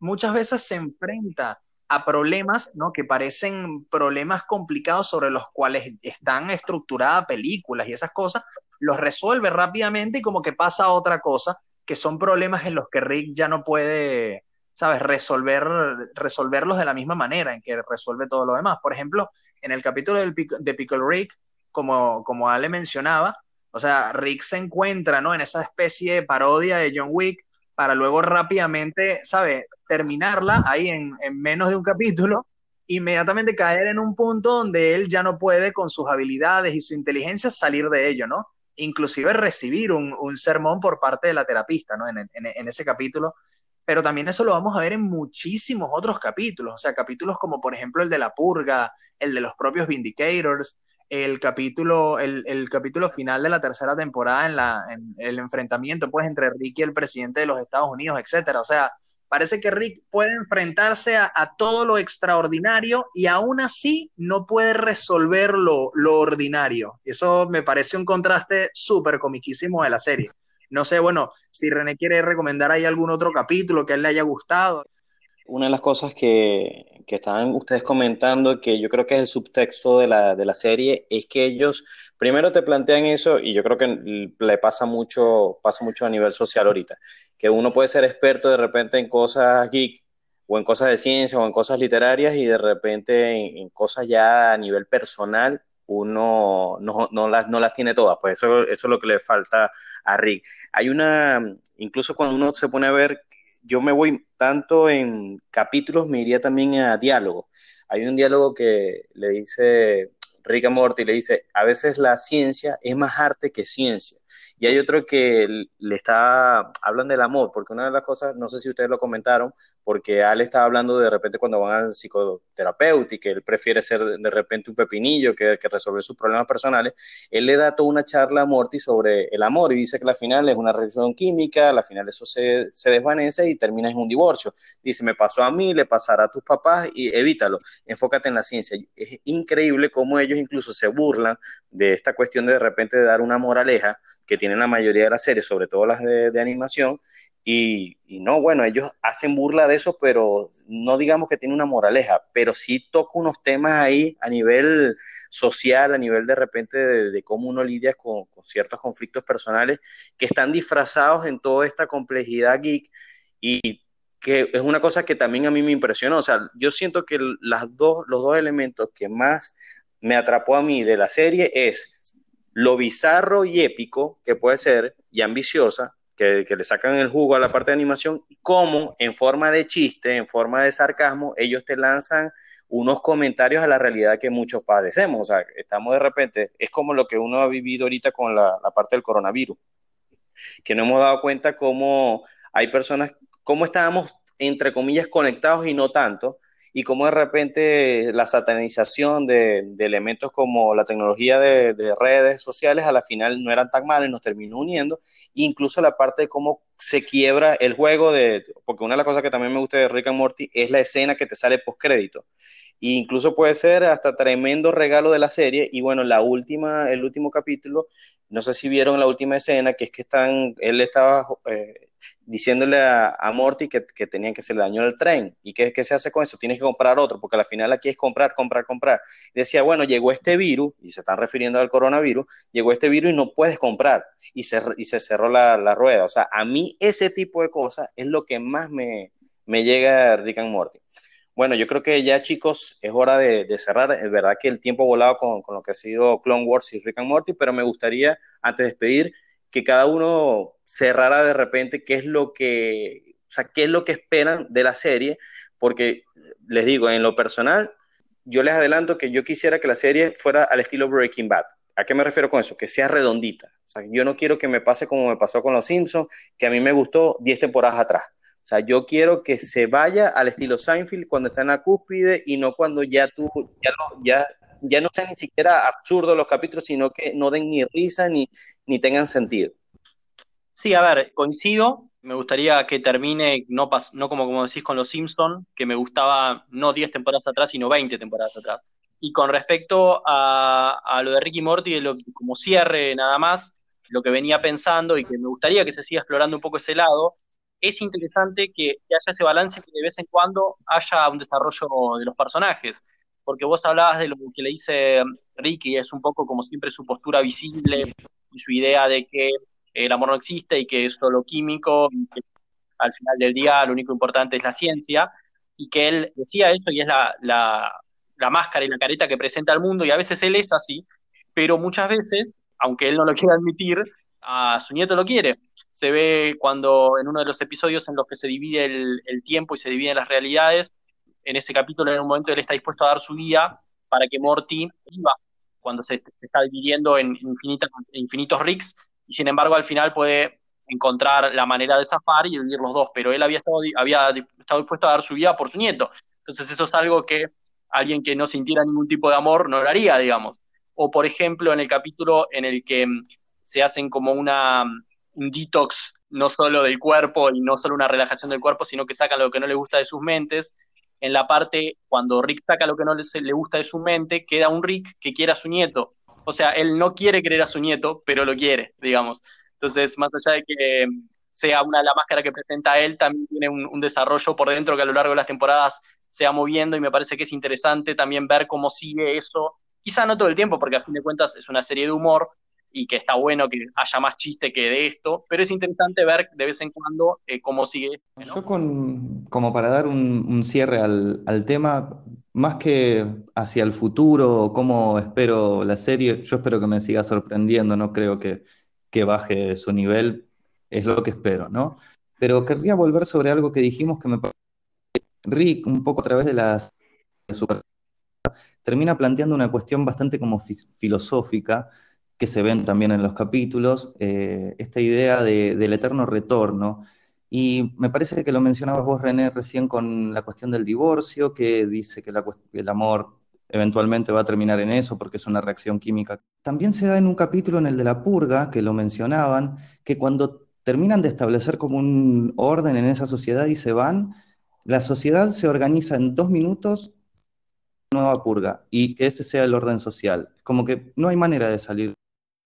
[SPEAKER 4] muchas veces se enfrenta a problemas, ¿no? Que parecen problemas complicados sobre los cuales están estructuradas películas y esas cosas, los resuelve rápidamente y como que pasa a otra cosa, que son problemas en los que Rick ya no puede, ¿sabes?, resolver, resolverlos de la misma manera en que resuelve todo lo demás. Por ejemplo, en el capítulo de Pickle Rick, como, como Ale mencionaba, o sea, Rick se encuentra, ¿no? En esa especie de parodia de John Wick para luego rápidamente, ¿sabe? Terminarla ahí en, menos de un capítulo, inmediatamente caer en un punto donde él ya no puede con sus habilidades y su inteligencia salir de ello, ¿no? Inclusive recibir un, sermón por parte de la terapista, ¿no? En, en, ese capítulo. Pero también eso lo vamos a ver en muchísimos otros capítulos, o sea, capítulos como por ejemplo el de la purga, el de los propios Vindicators, el capítulo, el, el, capítulo final de la tercera temporada en, la, en el enfrentamiento pues entre Rick y el presidente de los Estados Unidos, etcétera. O sea, parece que Rick puede enfrentarse a, todo lo extraordinario y aún así no puede resolver lo, lo ordinario. Eso me parece un contraste súper comiquísimo de la serie. No sé, bueno, si René quiere recomendar ahí algún otro capítulo que a él le haya gustado.
[SPEAKER 1] Una de las cosas que, que estaban ustedes comentando, que yo creo que es el subtexto de la, de la serie, es que ellos primero te plantean eso, y yo creo que le pasa mucho, pasa mucho a nivel social ahorita, que uno puede ser experto de repente en cosas geek, o en cosas de ciencia, o en cosas literarias, y de repente en, cosas ya a nivel personal, uno no, no, las, no las tiene todas, pues eso, eso es lo que le falta a Rick. Hay una, incluso cuando uno se pone a ver, yo me voy tanto en capítulos, me iría también a diálogo. Hay un diálogo que le dice Rick a Morty, le dice, a veces la ciencia es más arte que ciencia. Y hay otro que le está, hablan del amor, porque una de las cosas, no sé si ustedes lo comentaron, porque Al estaba hablando de repente cuando van al psicoterapeuta y que él prefiere ser de repente un pepinillo que, que resolver sus problemas personales, él le da toda una charla a Morty sobre el amor y dice que la final es una reacción química, la final eso se, se desvanece y termina en un divorcio. Dice, me pasó a mí, le pasará a tus papás y evítalo, enfócate en la ciencia. Es increíble cómo ellos incluso se burlan de esta cuestión de de repente de dar una moraleja que tienen la mayoría de las series, sobre todo las de, de animación, y, y, no, bueno, ellos hacen burla de eso, pero no digamos que tiene una moraleja, pero sí toca unos temas ahí a nivel social, a nivel de repente de, de cómo uno lidia con, con, ciertos conflictos personales que están disfrazados en toda esta complejidad geek y que es una cosa que también a mí me impresionó. O sea, yo siento que las dos, los dos elementos que más me atrapó a mí de la serie es lo bizarro y épico que puede ser y ambiciosa, que, le sacan el jugo a la parte de animación, como en forma de chiste, en forma de sarcasmo, ellos te lanzan unos comentarios a la realidad que muchos padecemos. O sea, estamos de repente, es como lo que uno ha vivido ahorita con la, la parte del coronavirus, que no hemos dado cuenta cómo hay personas, cómo estábamos, entre comillas, conectados y no tanto, y cómo de repente la satanización de, de elementos como la tecnología de, de, redes sociales a la final no eran tan malas y nos terminó uniendo, incluso la parte de cómo se quiebra el juego de, porque una de las cosas que también me gusta de Rick and Morty es la escena que te sale post crédito. E incluso puede ser hasta tremendo regalo de la serie. Y bueno, la última, el último capítulo, no sé si vieron la última escena, que es que están, él estaba eh, diciéndole a, Morty que, que, tenían que se le dañó el tren. ¿Y qué, qué, se hace con eso? Tienes que comprar otro, porque al final aquí es comprar, comprar, comprar. Y decía, bueno, llegó este virus, y se están refiriendo al coronavirus, llegó este virus y no puedes comprar. Y se, y se cerró la, la rueda. O sea, a mí ese tipo de cosas es lo que más me, me llega a Rick and Morty. Bueno, yo creo que ya chicos es hora de, de cerrar. Es verdad que el tiempo volado con, con, lo que ha sido Clone Wars y Rick and Morty, pero me gustaría, antes de despedir, que cada uno cerrara de repente qué es lo que, o sea, qué es lo que esperan de la serie, porque les digo, en lo personal, yo les adelanto que yo quisiera que la serie fuera al estilo Breaking Bad. ¿A qué me refiero con eso? Que sea redondita. O sea, yo no quiero que me pase como me pasó con Los Simpsons, que a mí me gustó 10 temporadas atrás. O sea, yo quiero que se vaya al estilo Seinfeld cuando está en la cúspide y no cuando ya tú, ya, lo, ya, ya no sean ni siquiera absurdos los capítulos, sino que no den ni risa ni, ni tengan sentido.
[SPEAKER 2] Sí, a ver, coincido. Me gustaría que termine, no, pas, no como, como decís con los Simpsons, que me gustaba no 10 temporadas atrás, sino 20 temporadas atrás. Y con respecto a, a lo de Ricky Morty, lo, como cierre nada más, lo que venía pensando y que me gustaría que se siga explorando un poco ese lado, es interesante que, haya ese balance que de vez en cuando haya un desarrollo de los personajes, porque vos hablabas de lo que le dice Ricky, es un poco como siempre su postura visible y su idea de que el amor no existe y que es solo químico, y que al final del día lo único importante es la ciencia, y que él decía eso y es la, la, la máscara y la careta que presenta al mundo, y a veces él es así, pero muchas veces, aunque él no lo quiera admitir, a su nieto lo quiere. Se ve cuando en uno de los episodios en los que se divide el, el, tiempo y se dividen las realidades, en ese capítulo en un momento él está dispuesto a dar su vida para que Morty viva cuando se, está dividiendo en infinitos Ricks y sin embargo al final puede encontrar la manera de zafar y vivir los dos, pero él había estado, había estado dispuesto a dar su vida por su nieto. Entonces eso es algo que alguien que no sintiera ningún tipo de amor no lo haría, digamos. O por ejemplo en el capítulo en el que se hacen como una un detox no solo del cuerpo y no solo una relajación del cuerpo, sino que sacan lo que no le gusta de sus mentes. En la parte, cuando Rick saca lo que no le, le gusta de su mente, queda un Rick que quiere a su nieto. O sea, él no quiere querer a su nieto, pero lo quiere, digamos. Entonces, más allá de que sea una la máscara que presenta él, también tiene un, desarrollo por dentro que a lo largo de las temporadas se va moviendo y me parece que es interesante también ver cómo sigue eso. Quizá no todo el tiempo, porque a fin de cuentas es una serie de humor y que está bueno que haya más chiste que de esto, pero es interesante ver de vez en cuando eh, cómo sigue.
[SPEAKER 3] Yo con, como para dar un, cierre al, al, tema, más que hacia el futuro, cómo espero la serie, yo espero que me siga sorprendiendo, no creo que, que baje su nivel, es lo que espero, ¿no? Pero querría volver sobre algo que dijimos que me parece Rick, un poco a través de las termina planteando una cuestión bastante como filosófica que se ven también en los capítulos, eh, esta idea del eterno retorno. Y me parece que lo mencionabas vos, René, recién con la cuestión del divorcio, que dice que el amor eventualmente va a terminar en eso porque es una reacción química. También se da en un capítulo en el de la purga, que lo mencionaban, que cuando terminan de establecer como un orden en esa sociedad y se van, la sociedad se organiza en dos minutos nueva purga y que ese sea el orden social. Como que no hay manera de salir.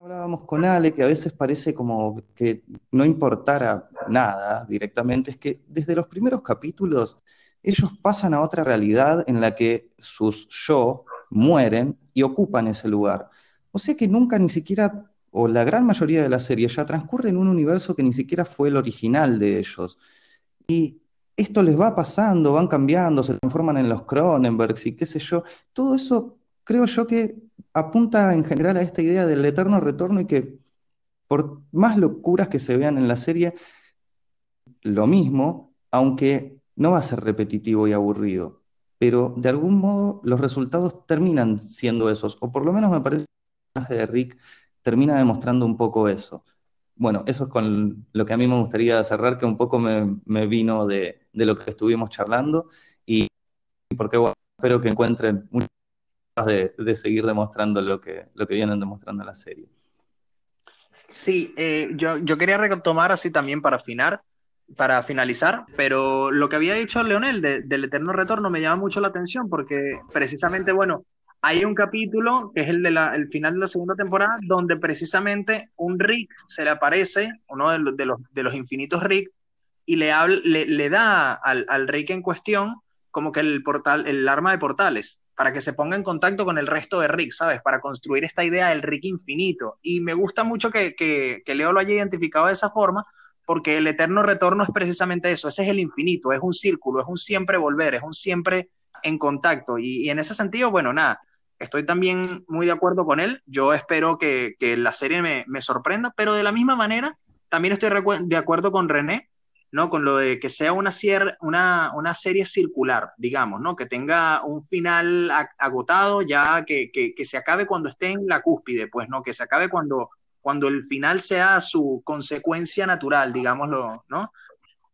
[SPEAKER 3] Hablábamos con Ale, que a veces parece como que no importara nada directamente, es que desde los primeros capítulos ellos pasan a otra realidad en la que sus yo mueren y ocupan ese lugar. O sea que nunca ni siquiera, o la gran mayoría de la serie ya transcurre en un universo que ni siquiera fue el original de ellos. Y esto les va pasando, van cambiando, se transforman en los Cronenbergs y qué sé yo. Todo eso creo yo que apunta en general a esta idea del eterno retorno y que por más locuras que se vean en la serie, lo mismo, aunque no va a ser repetitivo y aburrido, pero de algún modo los resultados terminan siendo esos, o por lo menos me parece que el personaje de Rick termina demostrando un poco eso. Bueno, eso es con lo que a mí me gustaría cerrar, que un poco me, vino de, lo que estuvimos charlando y, porque espero que encuentren muchas de, de seguir demostrando lo que, lo que vienen demostrando en la serie.
[SPEAKER 4] Sí, eh, yo, yo quería retomar así también para afinar para finalizar, pero lo que había dicho Leonel del Eterno Retorno me llama mucho la atención porque precisamente, bueno, hay un capítulo que es el del final de la segunda temporada donde precisamente un Rick se le aparece, uno de los, de los, de los infinitos Rick, y le, le, da al, al, Rick en cuestión como que el, portal, el arma de portales para que se ponga en contacto con el resto de Rick, ¿sabes? Para construir esta idea del Rick infinito. Y me gusta mucho que, que, que Leo lo haya identificado de esa forma, porque el eterno retorno es precisamente eso, ese es el infinito, es un círculo, es un siempre volver, es un siempre en contacto. Y, en ese sentido, bueno, nada, estoy también muy de acuerdo con él, yo espero que, la serie me, sorprenda, pero de la misma manera, también estoy de acuerdo con René, ¿no? Con lo de que sea una, una, una serie circular, digamos, ¿no? Que tenga un final agotado, ya que, que, se acabe cuando esté en la cúspide, pues, ¿no? Que se acabe cuando, cuando el final sea su consecuencia natural, digámoslo, ¿no?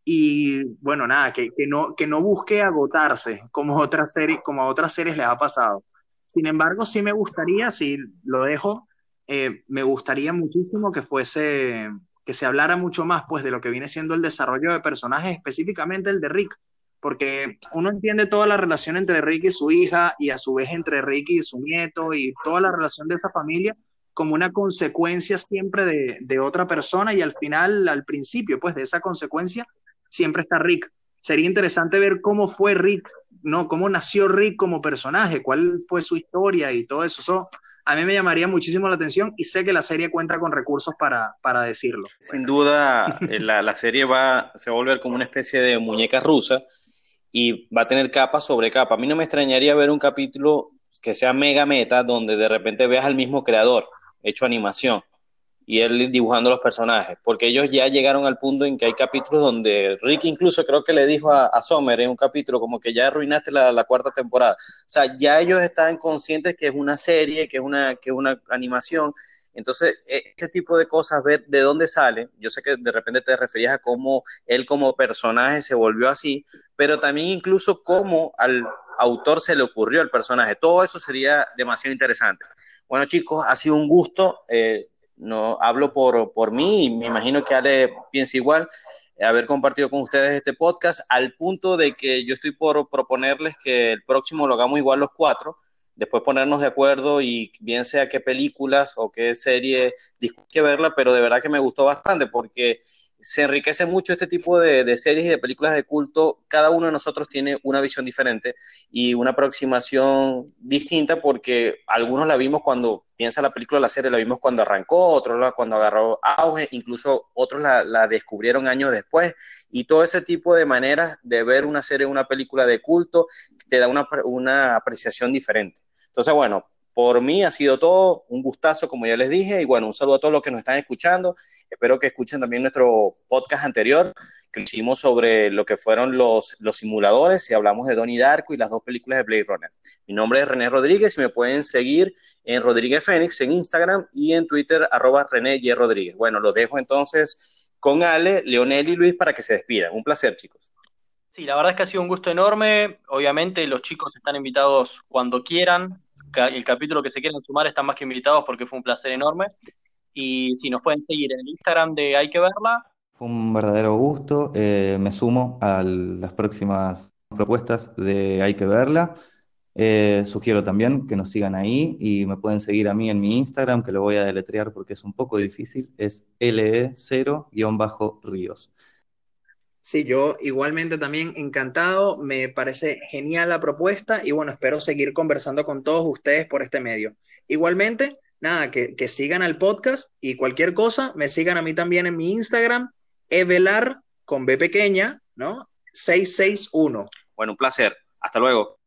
[SPEAKER 4] Y bueno, nada, que, no, que no busque agotarse como, otras series, como a otras series les ha pasado. Sin embargo, sí me gustaría, si lo dejo, eh, me gustaría muchísimo que fuese, que se hablara mucho más pues de lo que viene siendo el desarrollo de personajes, específicamente el de Rick, porque uno entiende toda la relación entre Rick y su hija y a su vez entre Rick y su nieto y toda la relación de esa familia, como una consecuencia siempre de, otra persona y al final, al principio, pues de esa consecuencia, siempre está Rick. Sería interesante ver cómo fue Rick, ¿no? Cómo nació Rick como personaje, cuál fue su historia y todo eso. a mí me llamaría muchísimo la atención y sé que la serie cuenta con recursos para, para decirlo.
[SPEAKER 1] Sin duda, eh, la, la, serie va, se va a volver como una especie de muñeca rusa y va a tener capa sobre capa. A mí no me extrañaría ver un capítulo que sea mega meta donde de repente veas al mismo creador hecho animación y él dibujando los personajes, porque ellos ya llegaron al punto en que hay capítulos donde Rick incluso creo que le dijo a, a Sommer en un capítulo como que ya arruinaste la, cuarta temporada. O sea, ya ellos están conscientes que es una serie, que es una, que es una animación. Entonces, e, este tipo de cosas, ver de dónde sale, yo sé que de repente te referías a cómo él como personaje se volvió así, pero también incluso cómo al autor se le ocurrió el personaje. Todo eso sería demasiado interesante. Bueno, chicos, ha sido un gusto. Eh, no hablo por, por mí y me imagino que Ale piensa igual haber compartido con ustedes este podcast al punto de que yo estoy por proponerles que el próximo lo hagamos igual los cuatro, después ponernos de acuerdo y bien sea qué películas o qué serie que verla, pero de verdad que me gustó bastante porque se enriquece mucho este tipo de, series y de películas de culto. Cada uno de nosotros tiene una visión diferente y una aproximación distinta porque algunos la vimos cuando piensa la película, la serie la vimos cuando arrancó, otros cuando agarró auge, incluso otros la, descubrieron años después. Y todo ese tipo de maneras de ver una serie, una película de culto, te da una, una apreciación diferente. Entonces, bueno, por mí ha sido todo, un gustazo, como ya les dije, y bueno, un saludo a todos los que nos están escuchando. Espero que escuchen también nuestro podcast anterior que hicimos sobre lo que fueron los, los simuladores y hablamos de Donnie Darko y las dos películas de Blade Runner. Mi nombre es René Rodríguez y me pueden seguir en Rodríguez Fénix en Instagram y en Twitter arroba René y Rodríguez. Bueno, los dejo entonces con Ale, Leonel y Luis para que se despidan. Un placer, chicos.
[SPEAKER 2] Sí, la verdad es que ha sido un gusto enorme. Obviamente los chicos están invitados cuando quieran el capítulo que se quieran sumar están más que invitados porque fue un placer enorme. Y si nos pueden seguir en el Instagram de Hay que verla.
[SPEAKER 3] Fue un verdadero gusto. Eh, me sumo a las próximas propuestas de Hay que verla. Eh, sugiero también que nos sigan ahí y me pueden seguir a mí en mi Instagram, que lo voy a deletrear porque es un poco difícil. Es LE0-Ríos.
[SPEAKER 4] Sí, yo igualmente también encantado, me parece genial la propuesta y bueno, espero seguir conversando con todos ustedes por este medio. Igualmente, nada, que, sigan al podcast y cualquier cosa, me sigan a mí también en mi Instagram, evelar con B pequeña, ¿no? 661.
[SPEAKER 1] Bueno, un placer. Hasta luego.